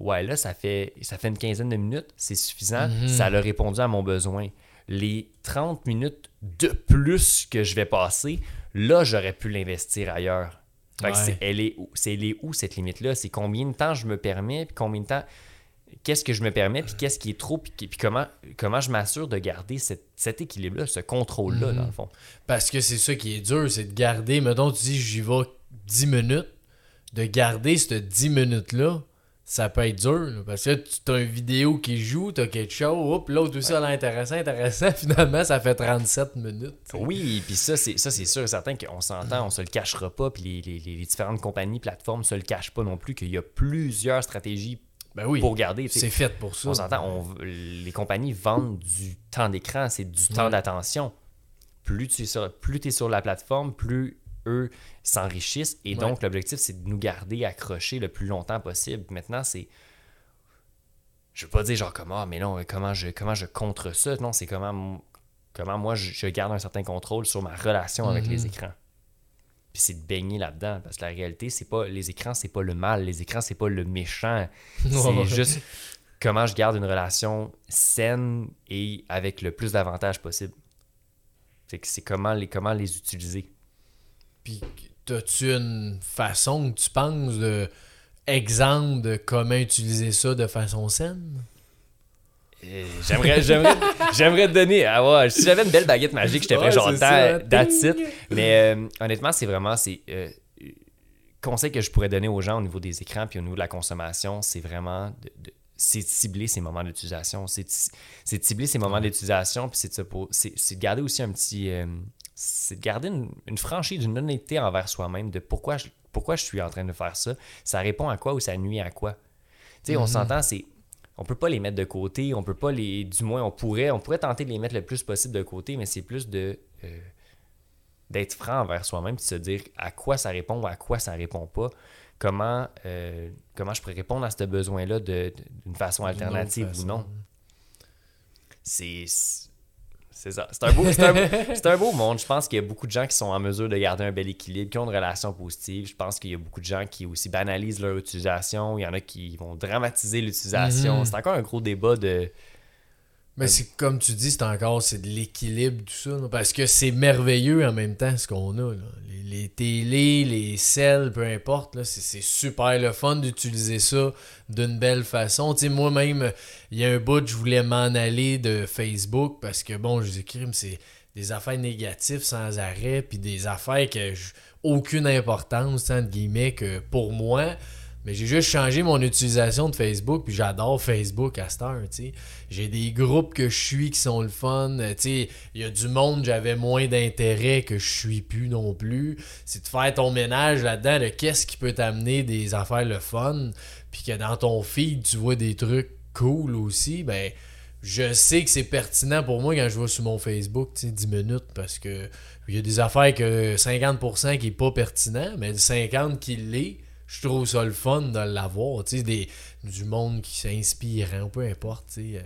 ouais, là, ça fait, ça fait une quinzaine de minutes, c'est suffisant, ça a répondu à mon besoin. Les 30 minutes de plus que je vais passer, là, j'aurais pu l'investir ailleurs. Fait que elle est où, c'est elle est où cette limite-là? C'est combien de temps je me permets, puis combien de temps, qu'est-ce que je me permets, puis qu'est-ce qui est trop, puis, puis comment, comment je m'assure de garder cette- cet équilibre-là, ce contrôle-là, dans le fond. Parce que c'est ça qui est dur, c'est de garder, mettons, tu dis j'y vais 10 minutes, de garder cette 10 minutes-là, ça peut être dur. là, parce que tu as une vidéo qui joue, tu as quelque chose, hop, l'autre aussi a l'air intéressant, intéressant, [laughs] finalement ça fait 37 minutes. Oui, puis ça, c'est ça, c'est sûr et certain qu'on s'entend, on se le cachera pas, puis les, les- les- les différentes compagnies, plateformes se le cachent pas non plus, qu'il y a plusieurs stratégies Ben oui, pour garder. c'est fait pour ça. On s'entend, on- les compagnies vendent du temps d'écran, c'est du temps d'attention. Plus tu es sur, plus es sur la plateforme, plus eux s'enrichissent. Et Ouais. donc, l'objectif, c'est de nous garder accrochés le plus longtemps possible. Maintenant, c'est. Je veux pas dire genre comment, mais non, comment je, comment je contre ça? Non, c'est comment, moi je, je garde un certain contrôle sur ma relation avec Mhm. les écrans. Puis c'est de baigner là-dedans. Parce que la réalité, c'est pas. Les écrans, c'est pas le mal. Les écrans, c'est pas le méchant. [laughs] C'est juste comment je garde une relation saine et avec le plus d'avantages possible. C'est que c'est comment les, comment les utiliser. Puis, as-tu une façon que tu penses de exemple de comment utiliser ça de façon saine? J'aimerais, j'aimerais, j'aimerais te donner. Ah ouais, si j'avais une belle baguette magique, je Ouais, genre that's it. Mais euh, honnêtement, c'est vraiment. C'est, euh, conseil que je pourrais donner aux gens au niveau des écrans puis au niveau de la consommation, c'est vraiment de, de- c'est de cibler ces moments d'utilisation. C'est de, cibler ces moments d'utilisation, puis c'est de, c'est, c'est de garder aussi un petit. euh, c'est de garder une, une franchise, une honnêteté envers soi-même de pourquoi je, pourquoi je suis en train de faire ça. Ça répond à quoi ou ça nuit à quoi? Tu sais, on s'entend, c'est. On peut pas les mettre de côté, on peut pas les. Du moins, on pourrait, on pourrait tenter de les mettre le plus possible de côté, mais c'est plus de. euh, d'être franc envers soi-même, de se dire à quoi ça répond ou à quoi ça répond pas. Comment, euh, comment je pourrais répondre à ce besoin-là d'une façon alternative ou non? C'est. C'est ça. C'est un, beau, c'est, un, [laughs] c'est un beau monde. Je pense qu'il y a beaucoup de gens qui sont en mesure de garder un bel équilibre, qui ont une relation positive. Je pense qu'il y a beaucoup de gens qui aussi banalisent leur utilisation. Il y en a qui vont dramatiser l'utilisation. Mhm. C'est encore un gros débat de. Mais c'est comme tu dis, c'est encore c'est de l'équilibre, tout ça. là, parce que c'est merveilleux en même temps ce qu'on a. là. Les, les télés, les selles, peu importe, là, c'est, c'est super le fun d'utiliser ça d'une belle façon. Moi-même, il y a un bout, je voulais m'en aller de Facebook parce que bon, je dis crime, c'est des affaires négatives sans arrêt, puis des affaires qui n'ont aucune importance, entre guillemets, que pour moi. Mais j'ai juste changé mon utilisation de Facebook, puis j'adore Facebook à cette heure. J'ai des groupes que je suis qui sont le fun, euh. Il y a du monde, j'avais moins d'intérêt que je suis plus non plus. C'est de faire ton ménage là-dedans de qu'est-ce qui peut t'amener des affaires le fun, puis que dans ton feed, tu vois des trucs cool aussi, ben je sais que c'est pertinent pour moi quand je vois sur mon Facebook, tu sais, 10 minutes, parce que il y a des affaires que 50% qui est pas pertinent, mais 50% qui l'est, je trouve ça le fun de l'avoir, tu sais, des, du monde qui s'inspire, peu importe, tu sais. euh,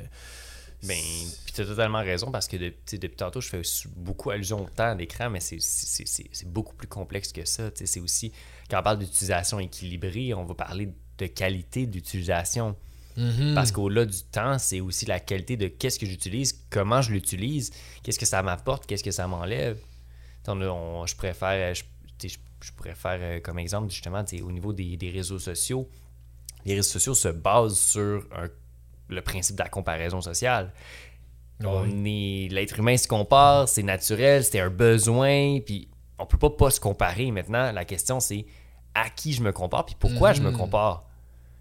Ben, puis tu as totalement raison parce que de- depuis tantôt, je fais beaucoup allusion au temps d'écran, mais c'est- beaucoup plus complexe que ça. tu sais, C'est aussi, quand on parle d'utilisation équilibrée, on va parler de qualité d'utilisation. mhm. Parce qu'au-delà du temps, c'est aussi la qualité de qu'est-ce que j'utilise, comment je l'utilise, qu'est-ce que ça m'apporte, qu'est-ce que ça m'enlève. Je préfère, je, je- je pourrais faire euh, comme exemple justement au niveau des, des réseaux sociaux. Les réseaux sociaux se basent sur un- le principe de la comparaison sociale. On est l'être humain se compare, c'est naturel, c'est un besoin, puis on peut pas pas se comparer. Maintenant, la question c'est à qui je me compare, puis pourquoi je me Mhm. compare?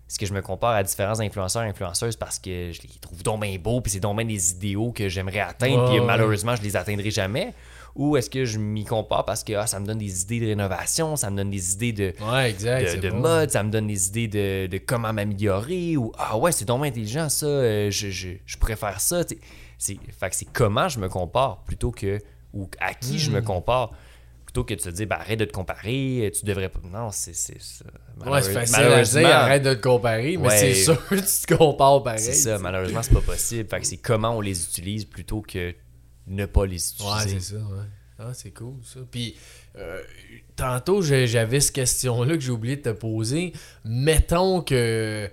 Est-ce que je me compare à différents influenceurs, influenceuses parce que je les trouve donc bien beaux, puis c'est donc bien des idéaux que j'aimerais atteindre, puis malheureusement je les atteindrai jamais? Ou est-ce que je m'y compare parce que ah, ça me donne des idées de rénovation, ça me donne des idées de, Ouais, exact. de, c'est de bon. mode, ça me donne des idées de, de comment m'améliorer ou ah ouais, c'est donc intelligent ça, euh, je, je, je pourrais faire ça. C'est, fait que c'est comment je me compare plutôt que ou à qui je Hmm. me compare plutôt que de se dire ben, arrête de te comparer, tu devrais pas. Non, c'est, c'est ça. Ouais, c'est facile à dire, arrête de te comparer, mais Ouais. c'est sûr que tu te compares pareil. C'est ça, malheureusement, c'est pas possible. Fait que c'est comment on les utilise plutôt que ne pas les utiliser. C'est ça, ouais. Ah, c'est cool, ça. Puis, euh, tantôt, j'avais cette question-là que j'ai oublié de te poser. Mettons que, euh,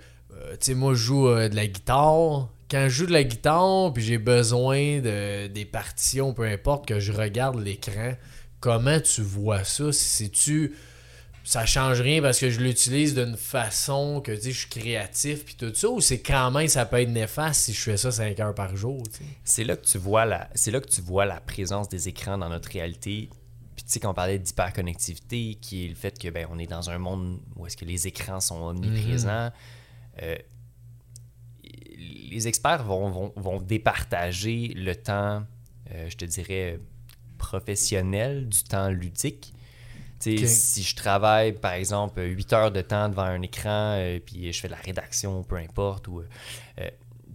tu sais, moi, je joue euh, de la guitare. Quand je joue de la guitare, puis j'ai besoin de, des partitions, peu importe, que je regarde l'écran, comment tu vois ça? Si tu ça change rien parce que je l'utilise d'une façon que tu sais, je suis créatif puis tout ça ou c'est quand même ça peut être néfaste si je fais ça 5 heures par jour tu sais? C'est là que tu vois la, c'est là que tu vois la présence des écrans dans notre réalité. Puis tu sais qu'on parlait d'hyperconnectivité, qui est le fait que ben on est dans un monde où est-ce que les écrans sont omniprésents. Euh, les experts vont, vont, vont départager le temps, euh, je te dirais, professionnel du temps ludique. Si je travaille, par exemple, 8 heures de temps devant un écran, euh, puis je fais de la rédaction, peu importe, ou euh,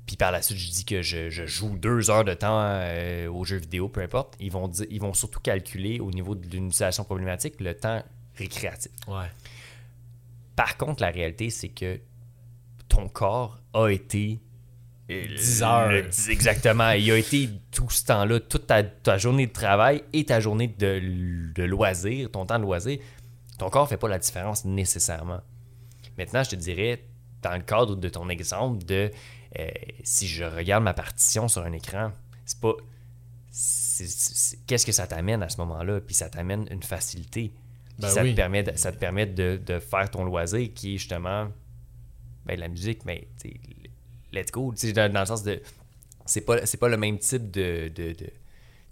puis par la suite, je dis que je, je joue deux heures de temps euh, aux jeux vidéo, peu importe. Ils vont, ils vont surtout calculer au niveau de l'utilisation problématique le temps récréatif. ouais Par contre, la réalité, c'est que ton corps a été. Euh, 10 heures. le- exactement. Il a été tout ce temps-là, toute ta, ta journée de travail et ta journée de, de loisir, ton temps de loisir. Ton corps fait pas la différence nécessairement. Maintenant, je te dirais, dans le cadre de ton exemple de euh, si je regarde ma partition sur un écran, c'est pas. Qu'est-ce que ça t'amène à ce moment-là? Puis ça t'amène une facilité. Ben ça, oui. te permet de, ça te permet de, de faire ton loisir qui est justement ben, la musique, mais let's go. Tu sais, Dans, dans le sens de. C'est pas, c'est pas le même type de. de, de-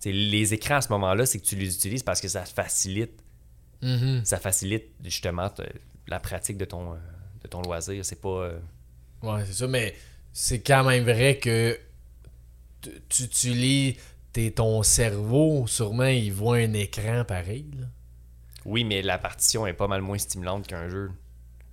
les écrans à ce moment-là, c'est que tu les utilises parce que ça facilite, Mhm. ça facilite justement te- la pratique de ton, de ton loisir. C'est pas. euh, Ouais, c'est ça, mais c'est quand même vrai que tu- tu utilises t'es- ton cerveau, sûrement, il voit un écran pareil. là. Oui, mais la partition est pas mal moins stimulante qu'un jeu.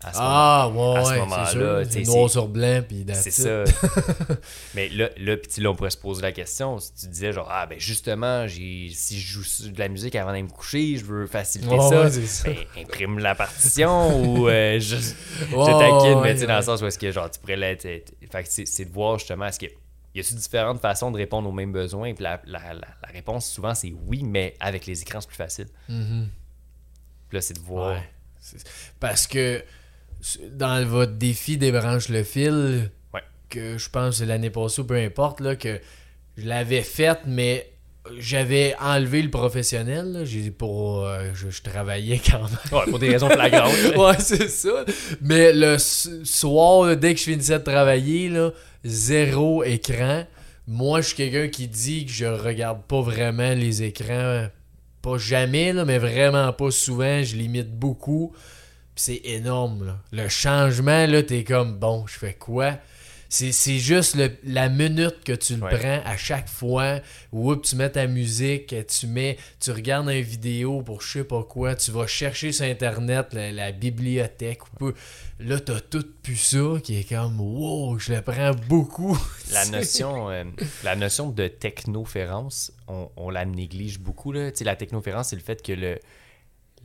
À ce Ah, ouais, à ce ouais, moment-là, c'est noir sur blanc, puis C'est ça. [laughs] Mais là, là, puis tu- là, on pourrait se poser la question. Si tu disais genre, ah ben justement, j'ai, si je joue de la musique avant d'aller me coucher, je veux faciliter ça, ouais, ça. ben, imprime la partition ou euh, [laughs] je, je taquine, mais tu sais, dans le sens où est-ce que genre, tu pourrais l'être. être- Fait que c'est, de voir justement, est-ce que y a-t-il différentes façons de répondre aux mêmes besoins? Puis la, la, la, la réponse souvent c'est oui, mais avec les écrans c'est plus facile. Mhm. Puis là, c'est de voir. Ouais. Parce que dans votre défi débranche le fil, Ouais. que je pense l'année passée ou peu importe, là, que je l'avais faite, mais j'avais enlevé le professionnel. J'ai pour euh, je, je travaillais [laughs] quand même. Ouais, pour des raisons flagrantes. ouais, c'est ça. Mais le soir, là, dès que je finissais de travailler, là, zéro écran. Moi, je suis quelqu'un qui dit que je regarde pas vraiment les écrans. Pas jamais, là, mais vraiment pas souvent. Je limite beaucoup. C'est énorme, là. Le changement, là, t'es comme, bon, je fais quoi? C'est c'est juste le- la minute que tu le Ouais. prends à chaque fois. Ou tu mets ta musique, tu mets, tu regardes une vidéo pour je sais pas quoi, tu vas chercher sur Internet la, la bibliothèque. Ou peu. Là, t'as tout pu ça qui est comme, wow, je le prends beaucoup. [laughs] La notion, euh, la notion de technoférence, on, on la néglige beaucoup. Là. Tu sais, la technoférence, c'est le fait que le,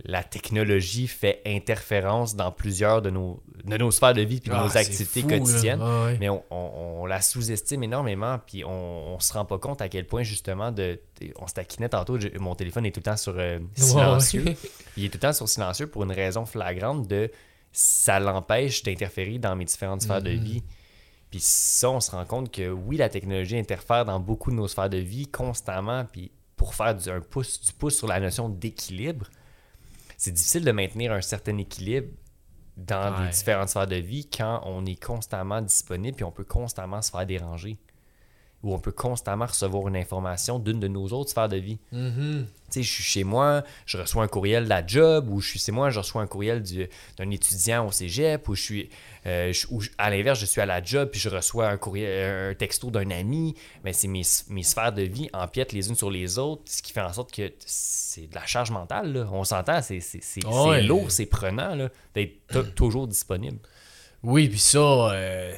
la technologie fait interférence dans plusieurs de nos, de nos sphères de vie et de Ah, nos activités fou. Ah ouais. Mais on, on- on la sous-estime énormément, puis on, on se rend pas compte à quel point, justement, de, on se taquinait tantôt, mon téléphone est tout le temps sur euh, silencieux. Ouais. [laughs] Il est tout le temps sur silencieux pour une raison flagrante de ça l'empêche d'interférer dans mes différentes sphères de Mhm. vie. Puis ça, on se rend compte que oui, la technologie interfère dans beaucoup de nos sphères de vie constamment. Puis pour faire du, un pouce, du pouce sur la notion d'équilibre, c'est difficile de maintenir un certain équilibre dans Ouais. les différentes sphères de vie quand on est constamment disponible puis on peut constamment se faire déranger. Ou on peut constamment recevoir une information d'une de nos autres sphères de vie. Mhm. Tu sais, je suis chez moi, je reçois un courriel de la job, ou je suis chez moi, je reçois un courriel du- d'un étudiant au cégep, ou je suis, euh, je- ou je- à l'inverse, je suis à la job, puis je reçois un courriel, un texto d'un ami. Mais c'est mes, mes sphères de vie empiètent les unes sur les autres, ce qui fait en sorte que c'est de la charge mentale. là. On s'entend, c'est Ouais. lourd, c'est prenant là, d'être [clears throat] toujours disponible. Oui, puis ça, euh,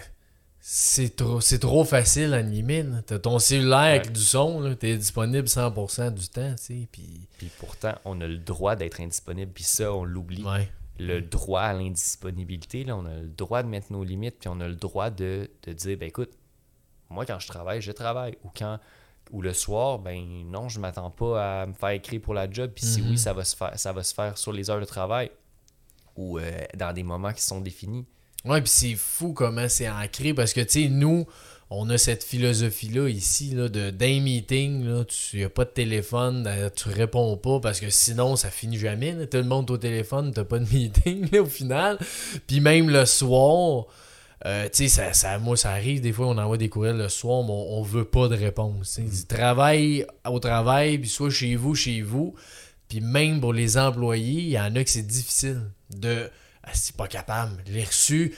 c'est trop, c'est trop facile à animer. là. T'as ton cellulaire avec du son, là, t'es disponible 100% du temps, tu sais, puis... Puis pourtant, on a le droit d'être indisponible, puis ça, on l'oublie. Ouais. le droit à l'indisponibilité, là, on a le droit de mettre nos limites, puis on a le droit de, de dire, ben écoute, moi quand je travaille, je travaille. Ou quand ou le soir, ben non, je m'attends pas à me faire écrire pour la job, puis si Mhm. oui, ça va se faire, ça va se faire sur les heures de travail ou euh, dans des moments qui sont définis. Ouais, puis c'est fou comment c'est ancré, parce que, tu sais, nous, on a cette philosophie-là ici, là, de d'un meeting, là, tu a pas de téléphone, euh, tu réponds pas, parce que sinon, ça finit jamais, là. Tout le monde au téléphone, t'as pas de [laughs] meeting, là, au final. Puis même le soir... Euh, tu sais, ça, ça, moi, ça arrive, des fois, on envoie des courriels le soir, mais on, on veut pas de réponse. dit, travail au travail, puis soit chez vous, chez vous. Puis même pour les employés, il y en a que c'est difficile de. Ah, c'est pas capable, je l'ai reçu,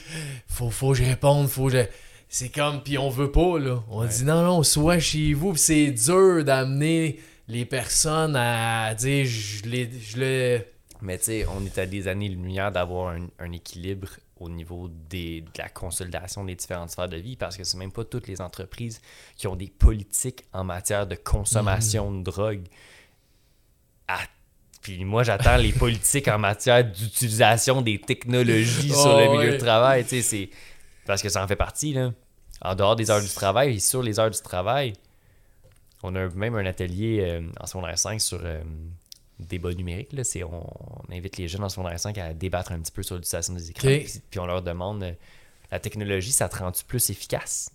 faut, faut que je réponde, faut que je. C'est comme, puis on veut pas, là. On Ouais. dit non, non, soit chez vous, puis c'est dur d'amener les personnes à dire, je l'ai. Je l'ai- Mais tu sais, on est à des années-lumière d'avoir un, un équilibre au niveau des, de la consolidation des différentes sphères de vie parce que c'est même pas toutes les entreprises qui ont des politiques en matière de consommation de drogue. Ah, puis moi, j'attends les politiques en matière d'utilisation des technologies sur Oh, le milieu ouais. de travail. Tu sais, c'est parce que ça en fait partie, là. En dehors des heures du travail et sur les heures du travail. On a même un atelier euh, en secondaire 5 sur euh, débat numérique. Là. C'est, on, on invite les jeunes en secondaire 5 à débattre un petit peu sur l'utilisation des écrans. Puis, puis on leur demande euh, la technologie, ça te rend-tu plus efficace?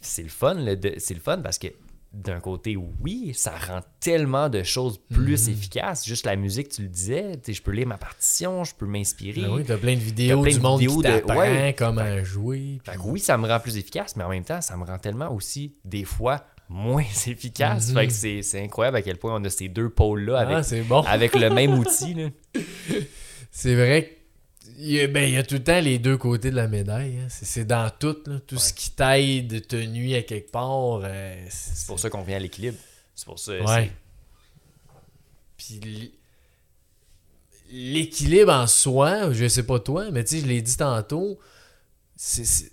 C'est le fun, là, de- c'est le fun parce que d'un côté, oui, ça rend tellement de choses plus Mhm. efficaces. Juste la musique, tu le disais, je peux lire ma partition, je peux m'inspirer. Ben oui, t'as plein de vidéos plein du de monde vidéos qui de- ouais. comment jouer. Fait puis- que oui, ça me rend plus efficace, mais en même temps, ça me rend tellement aussi, des fois, moins [laughs] efficace. Mhm. Fait que c'est, c'est incroyable à quel point on a ces deux pôles-là avec, Ah, bon. avec le même [laughs] outil. C'est vrai qu'il y, a, ben, il y a tout le temps les deux côtés de la médaille. hein. C'est, dans tout. là. Tout ce qui t'aide, te nuit à quelque part. euh, c'est, pour ça qu'on vient à l'équilibre. C'est pour ça. Ouais. Puis l- l'équilible en soi, je sais pas toi, mais tu sais, je l'ai dit tantôt, c'est,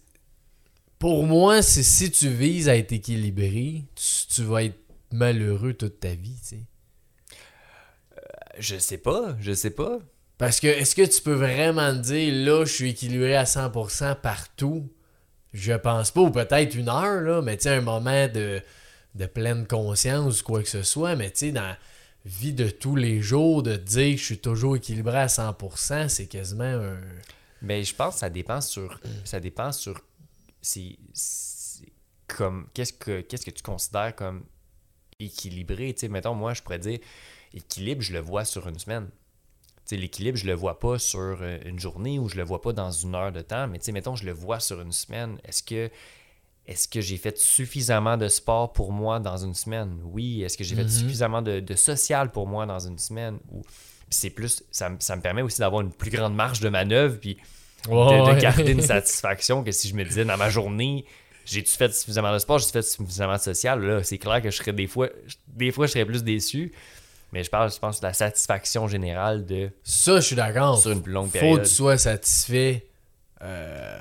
pour moi, c'est si tu vises à être équilibré, tu, tu vas être malheureux toute ta vie, tu sais. Je sais pas, je sais pas. Parce que est-ce que tu peux vraiment dire là je suis équilibré à 100% partout? Je pense pas ou peut-être une heure là, mais tu sais un moment de, de pleine conscience ou quoi que ce soit, mais tu sais dans la vie de tous les jours de dire que je suis toujours équilibré à 100%, c'est quasiment un Mais je pense que ça dépend sur. Ça dépend sur. C'est Comme. Qu'est-ce que, qu'est-ce que tu considères comme équilibré? Tu sais, mettons, moi, je pourrais dire équilibre, je le vois sur une semaine. L'équilibre, je le vois pas sur euh, une journée ou je le vois pas dans une heure de temps, mais tu sais, mettons, je le vois sur une semaine. Est-ce que. Est-ce que j'ai fait suffisamment de sport pour moi dans une semaine? Oui. Est-ce que j'ai fait Mhm. suffisamment de, de social pour moi dans une semaine? Ou... C'est plus, ça, me- ça me permet aussi d'avoir une plus grande marge de manœuvre, puis de, Ouais, de ouais. garder une [laughs] satisfaction que si je me disais dans ma journée, j'ai-tu fait suffisamment de sport, j'ai-tu fait suffisamment de social, là, c'est clair que je serais des fois, des fois, je serais plus déçu. Mais je parle, je pense, de la satisfaction générale de Ça, je suis d'accord. sur une plus longue Faut que période. tu sois satisfait euh,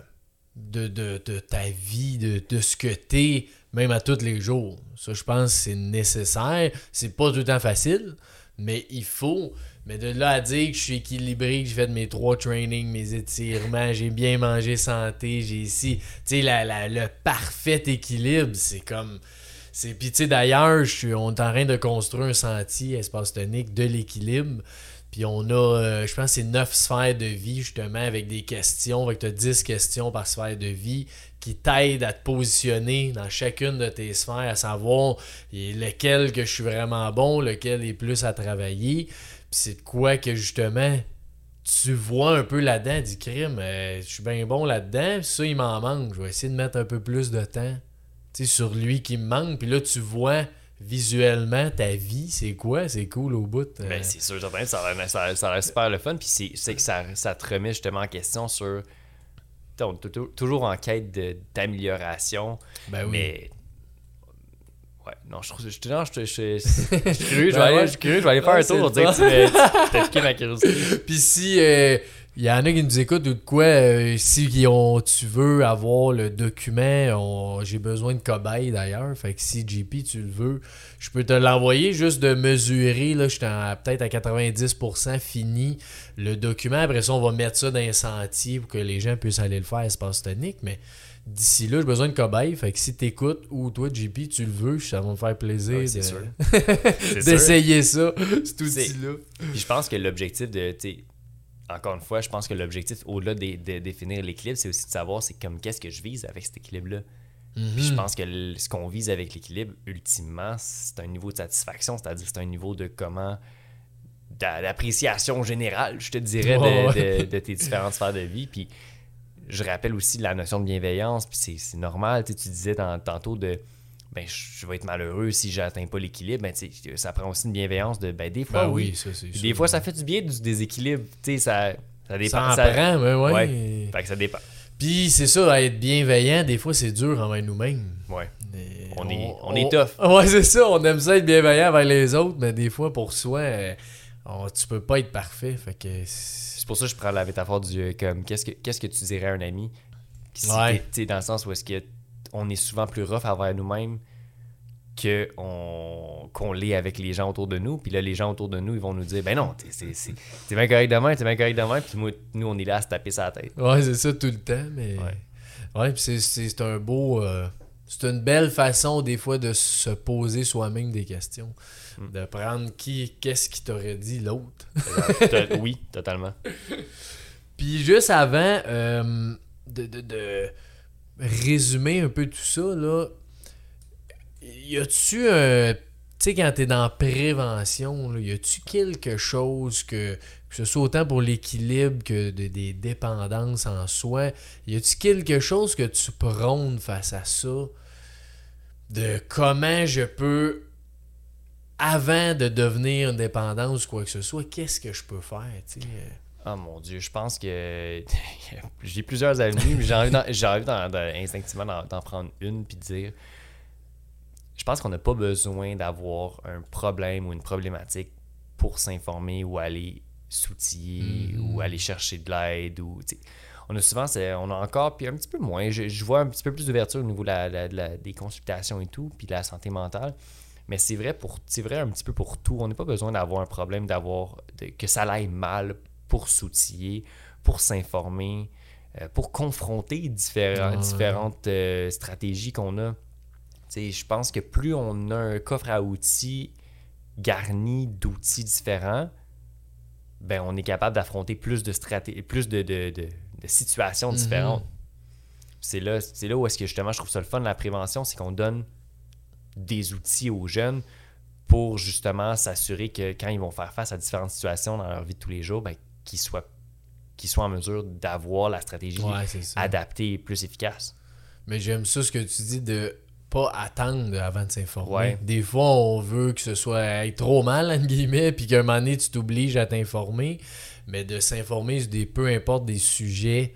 de, de, de ta vie, de, de ce que t'es, même à tous les jours. Ça, je pense que c'est nécessaire. C'est pas tout le temps facile, mais il faut. Mais de là à dire que je suis équilibré, que j'ai fait mes trois trainings, mes étirements, j'ai bien mangé santé, j'ai ici. Tu sais, la, la- le parfait équilibre, c'est comme. C'est puis tu sais d'ailleurs, on est en train de construire un sentier espace tonique de l'équilibre. Puis on a, euh, je pense, c'est 9 sphères de vie, justement, avec des questions. As 10 questions par sphère de vie qui t'aident à te positionner dans chacune de tes sphères, à savoir lequel que je suis vraiment bon, lequel est plus à travailler. Puis c'est quoi que, justement, tu vois un peu là-dedans, dis crime, euh, je suis bien bon là-dedans, puis ça, il m'en manque. Je vais essayer de mettre un peu plus de temps sur lui qui me manque. Puis là, tu vois visuellement ta vie, c'est quoi, c'est cool au bout. euh. Ben, c'est sûr, certain, ça ça l'air super le fun. Puis c'est- que ça, ça te remet justement en question sur. On est tou- toujours en quête d'amélioration, Ben oui. mais. Ouais, non, je trouve. Je, non, je, je, je- je [laughs] je Ben je je vais aller faire un tour pour dire que tu m'as- piqué ma curiosité. [laughs] Puis si il y en a qui nous écoutent ou de quoi, euh, si tu veux avoir le document, j'ai besoin de cobaye d'ailleurs. Fait que si JP tu le veux, je peux te l'envoyer juste de mesurer. Là, je suis à- peut-être à 90% fini le document. Après ça, on va mettre ça dans un sentier pour que les gens puissent aller le faire à espace tonique. Mais d'ici là, j'ai besoin de cobaye. Fait que si t'écoutes ou toi, JP, tu le veux, ça va me faire plaisir Ouais, c'est de- [laughs] d'essayer ça, cet outil-là. Puis je pense que l'objectif de. Encore une fois, je pense que l'objectif, au-delà de, de définir l'équilibre, c'est aussi de savoir c'est comme qu'est-ce que je vise avec cet équilibre-là. Puis Mhm. je pense que le- ce qu'on vise avec l'équilibre, ultimement, c'est un niveau de satisfaction, c'est-à-dire c'est un niveau de comment d'a- d'appréciation générale, je te dirais, de, tes différentes sphères de vie. Puis je rappelle aussi la notion de bienveillance, puis c'est- normal, tu sais, tu disais tantôt de ben je vais être malheureux si j'atteins pas l'équilibre, ben ça prend aussi une bienveillance de ben des fois Ben oui, oui, ça Puis sûr. des fois ça fait du bien du déséquilibre, ça ça dépend Ça en ça- prend, mais ouais. Ouais. Fait que ça dépend. Puis c'est ça, être bienveillant, des fois c'est dur envers nous-mêmes. Ouais. On est- on est tough. Ouais, c'est ça, on aime ça être bienveillant envers les autres, mais des fois pour soi, on- tu peux pas être parfait. Fait que. c'est- pour ça que je prends la métaphore du euh, comme qu'est-ce que qu'est-ce que tu dirais à un ami? Si Ouais. t'es- tu sais, dans le sens où est-ce que on est souvent plus rough envers nous-mêmes qu'on l'est avec les gens autour de nous puis là les gens autour de nous ils vont nous dire ben non t'es bien correct demain t'es bien correct demain puis nous on est là à se taper sa tête Ouais, c'est ça tout le temps, mais. Ouais. Ouais, puis c'est- un beau. euh, C'est une belle façon, des fois, de se poser soi-même des questions. Mm. De prendre qui, qu'est-ce qui t'aurait dit l'autre. Oui totalement [laughs] Puis juste avant euh, de, de- de résumer un peu tout ça, là, y a-tu un. Tu sais, quand t'es dans prévention, là, y a-tu quelque chose que, que ce soit autant pour l'équilibre que de- des dépendances en soi, y a-tu quelque chose que tu prônes face à ça? De comment je peux, avant de devenir une dépendance ou quoi que ce soit, qu'est-ce que je peux faire, sais? Oh mon dieu je pense que [laughs] j'ai plusieurs avenues mais j'ai envie instinctivement d'en prendre une puis de dire je pense qu'on n'a pas besoin d'avoir un problème ou une problématique pour s'informer ou aller s'outiller Mhm. ou aller chercher de l'aide ou on a souvent c'est- on a encore puis un petit peu moins. Je, je vois un petit peu plus d'ouverture au niveau de la- la- de la- des consultations et tout puis de la santé mentale. Mais c'est vrai pour c'est vrai un petit peu pour tout. On n'a pas besoin d'avoir un problème d'avoir de- que ça aille mal pour s'outiller pour s'informer euh, pour confronter différents- différentes euh, stratégies qu'on a je pense que plus on a un coffre à outils garni d'outils différents, ben on est capable d'affronter plus de stratégies, plus de, de- de- de situations Mhm. différentes. C'est là, c'est là où est-ce que justement je trouve ça le fun la prévention, c'est qu'on donne des outils aux jeunes pour justement s'assurer que quand ils vont faire face à différentes situations dans leur vie de tous les jours, ben, qu'ils soient, en mesure d'avoir la stratégie Ouais, adaptée et plus efficace. Mais j'aime ça ce que tu dis de pas attendre avant de s'informer. Ouais. Des fois, on veut que ce soit être trop mal, entre guillemets, puis qu'à un moment donné, tu t'obliges à t'informer. Mais de s'informer sur des peu importe des sujets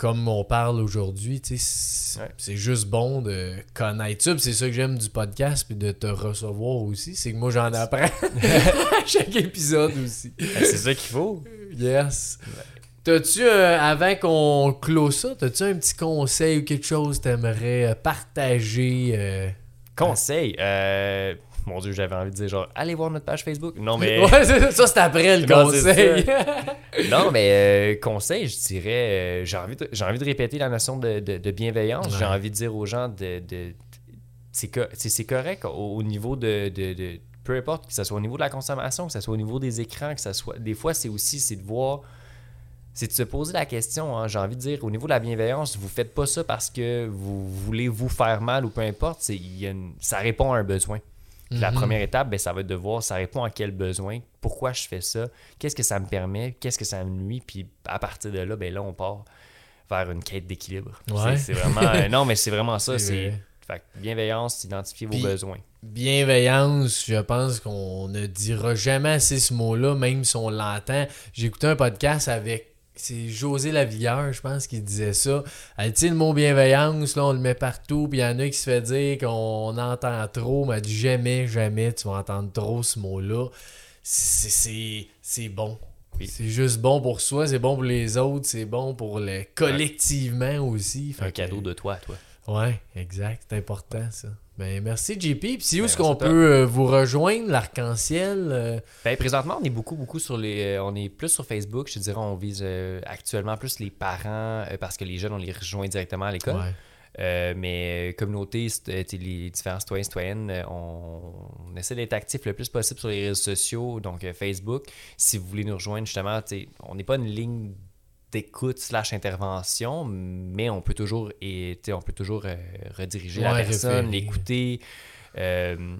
comme on parle aujourd'hui, c'est Ouais. juste bon de connaître ça. C'est ça que j'aime du podcast, puis de te recevoir aussi. C'est que moi, j'en apprends [laughs] à chaque épisode aussi. Ben, c'est ça qu'il faut. Yes. T'as-tu, euh, avant qu'on close ça, t'as-tu un petit conseil ou quelque chose que t'aimerais partager? euh? Conseil. euh, mon Dieu, j'avais envie de dire genre, allez voir notre page Facebook. Non, mais. [laughs] Ouais, ça, c'est après le Non, conseil. [laughs] non, mais euh, conseil, je dirais, euh, j'ai envie, de- j'ai envie de répéter la notion de, de- de bienveillance. J'ai envie de dire aux gens de. de- c'est, co- c'est, c'est correct au, au niveau de, Peu importe, que ce soit au niveau de la consommation, que ce soit au niveau des écrans, que ce soit. Des fois, c'est aussi c'est de voir. C'est de se poser la question, hein, j'ai envie de dire, au niveau de la bienveillance, vous faites pas ça parce que vous voulez vous faire mal ou peu importe, c'est, il y a une- ça répond à un besoin. Puis La Mhm. première étape, ben, ça va être de voir ça répond à quel besoin, pourquoi je fais ça, qu'est-ce que ça me permet, qu'est-ce que ça me nuit, puis à partir de là, ben là, on part vers une quête d'équilibre. Ouais. C'est, vraiment. euh, non, mais c'est vraiment ça. [laughs] C'est fait bienveillance, identifier vos besoins. Bienveillance, je pense qu'on ne dira jamais assez ce mot-là, même si on l'entend. J'ai écouté un podcast avec. C'est José Lavigueur, je pense, qui disait ça. Elle dit, le mot bienveillance, là, on le met partout, puis il y en a qui se fait dire qu'on entend trop, mais elle dit jamais, jamais tu vas entendre trop ce mot-là. C'est- bon. Oui. C'est juste bon pour soi, c'est bon pour les autres, c'est bon pour le collectivement aussi. Fait Un que- cadeau de toi, toi. Ouais, exact. C'est important, ça. Ben, merci, JP. Puis c'est où Ben, est-ce qu'on peut euh, vous rejoindre, l'arc-en-ciel? euh? Ben, présentement, on est beaucoup, beaucoup sur les. euh, on est plus sur Facebook. Je te dirais, on vise actuellement plus les parents parce que les jeunes, on les rejoint directement à l'école. Ouais. Mais communauté, les différents citoyens citoyennes, on, on essaie d'être actif le plus possible sur les réseaux sociaux, donc Facebook. Si vous voulez nous rejoindre, justement, on n'est pas une ligne d'écoute slash intervention, mais on peut toujours, et, on peut toujours euh, rediriger la personne, l'écouter. Euh,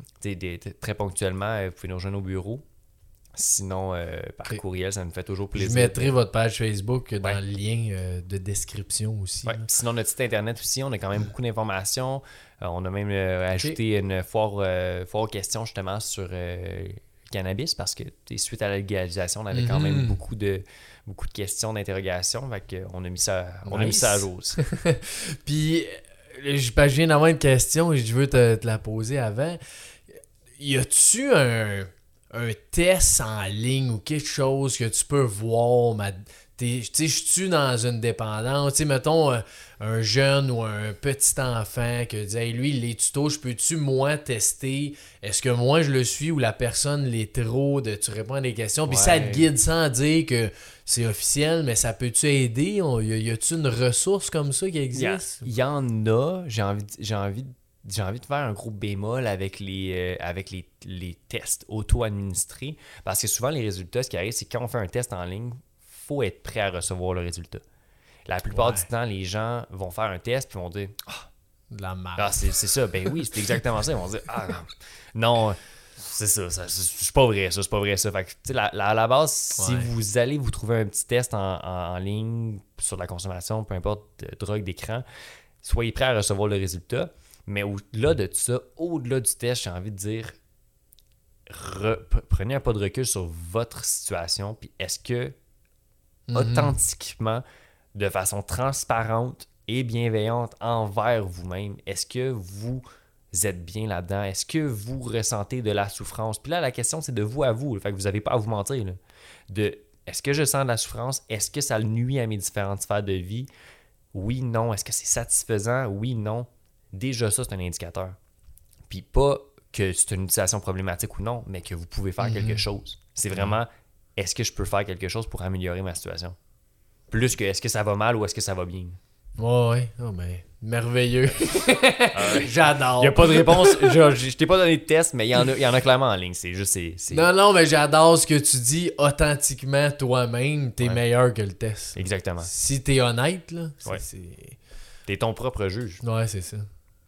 très ponctuellement, euh, vous pouvez nous rejoindre au bureau. Sinon, euh, par courriel, ça nous fait toujours Je plaisir. mettrai votre page Facebook dans Ouais. le lien euh, de description aussi. Ouais. Sinon, notre site internet aussi, on a quand même beaucoup d'informations. On a même ajouté une foire, foire aux questions justement sur le cannabis parce que suite à la légalisation, on avait quand même Mhm. beaucoup de, beaucoup de questions d'interrogation. Que on a mis ça, on a mis ça à jour. aussi. [laughs] Puis, euh, je je viens d'avoir une question et je veux te, te la poser avant. Y a-tu un, un test en ligne ou quelque chose que tu peux voir? ma- Tu sais, je suis dans une dépendance? Tu sais, mettons euh, un jeune ou un petit enfant que dit hey, lui, les tutos, je peux-tu, moi, tester? Est-ce que moi, je le suis ou la personne l'est trop? De, tu réponds à des questions? Puis ça te guide sans dire que c'est officiel, mais ça peut-tu aider? On- Y a-tu une ressource comme ça qui existe? il y en a. J'ai envie, de- j'ai envie, de- j'ai envie de faire un gros bémol avec les, euh, avec les, les tests auto-administrés. Parce que souvent, les résultats, ce qui arrive, c'est quand on fait un test en ligne, faut être prêt à recevoir le résultat. La plupart Ouais. du temps, les gens vont faire un test puis vont dire Ah, De la merde. ah, c'est ça. Ben oui, c'est exactement ça. Ils vont dire Ah, non, non, c'est ça. ça c'est pas vrai, ça. C'est pas vrai, ça. Fait que, la- la- à la base, si Ouais. vous allez vous trouver un petit test en, en- en ligne sur la consommation, peu importe, de drogue, d'écran, soyez prêts à recevoir le résultat. Mais au-delà de ça, au-delà du test, j'ai envie de dire re- prenez un pas de recul sur votre situation. Puis est-ce que Mhm. authentiquement, de façon transparente et bienveillante envers vous-même, est-ce que vous êtes bien là-dedans? Est-ce que vous ressentez de la souffrance? Puis là, la question, c'est de vous à vous. Fait que vous n'avez pas à vous mentir. là. De est-ce que je sens de la souffrance? Est-ce que ça nuit à mes différentes sphères de vie? Oui, non. Est-ce que c'est satisfaisant? Oui, non. Déjà, ça, c'est un indicateur. Puis pas que c'est une utilisation problématique ou non, mais que vous pouvez faire quelque chose. C'est vraiment est-ce que je peux faire quelque chose pour améliorer ma situation? Plus que est-ce que ça va mal ou est-ce que ça va bien? Ouais, ouais. Oh, mais merveilleux. [laughs] J'adore. Il n'y a pas de réponse. je je t'ai pas donné de test, mais il y, en a, y en a clairement en ligne. C'est juste. Non, non, mais j'adore ce que tu dis. Authentiquement, toi-même, t'es Ouais. meilleur que le test. Exactement. Si t'es honnête, là. c'est- Ouais. c'est- T'es ton propre juge. Ouais, c'est ça.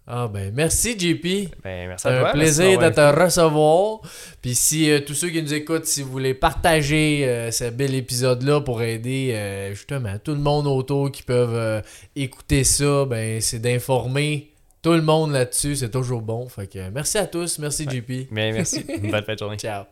Ah ben, merci JP. Ben, merci à toi. un plaisir de te recevoir. Puis si euh, tous ceux qui nous écoutent, si vous voulez partager euh, ce bel épisode-là pour aider euh, justement tout le monde autour qui peuvent écouter ça, ben c'est d'informer tout le monde là-dessus, c'est toujours bon. Fait que merci à tous, merci JP. Mais merci. [laughs] Bonne fin de journée. Ciao.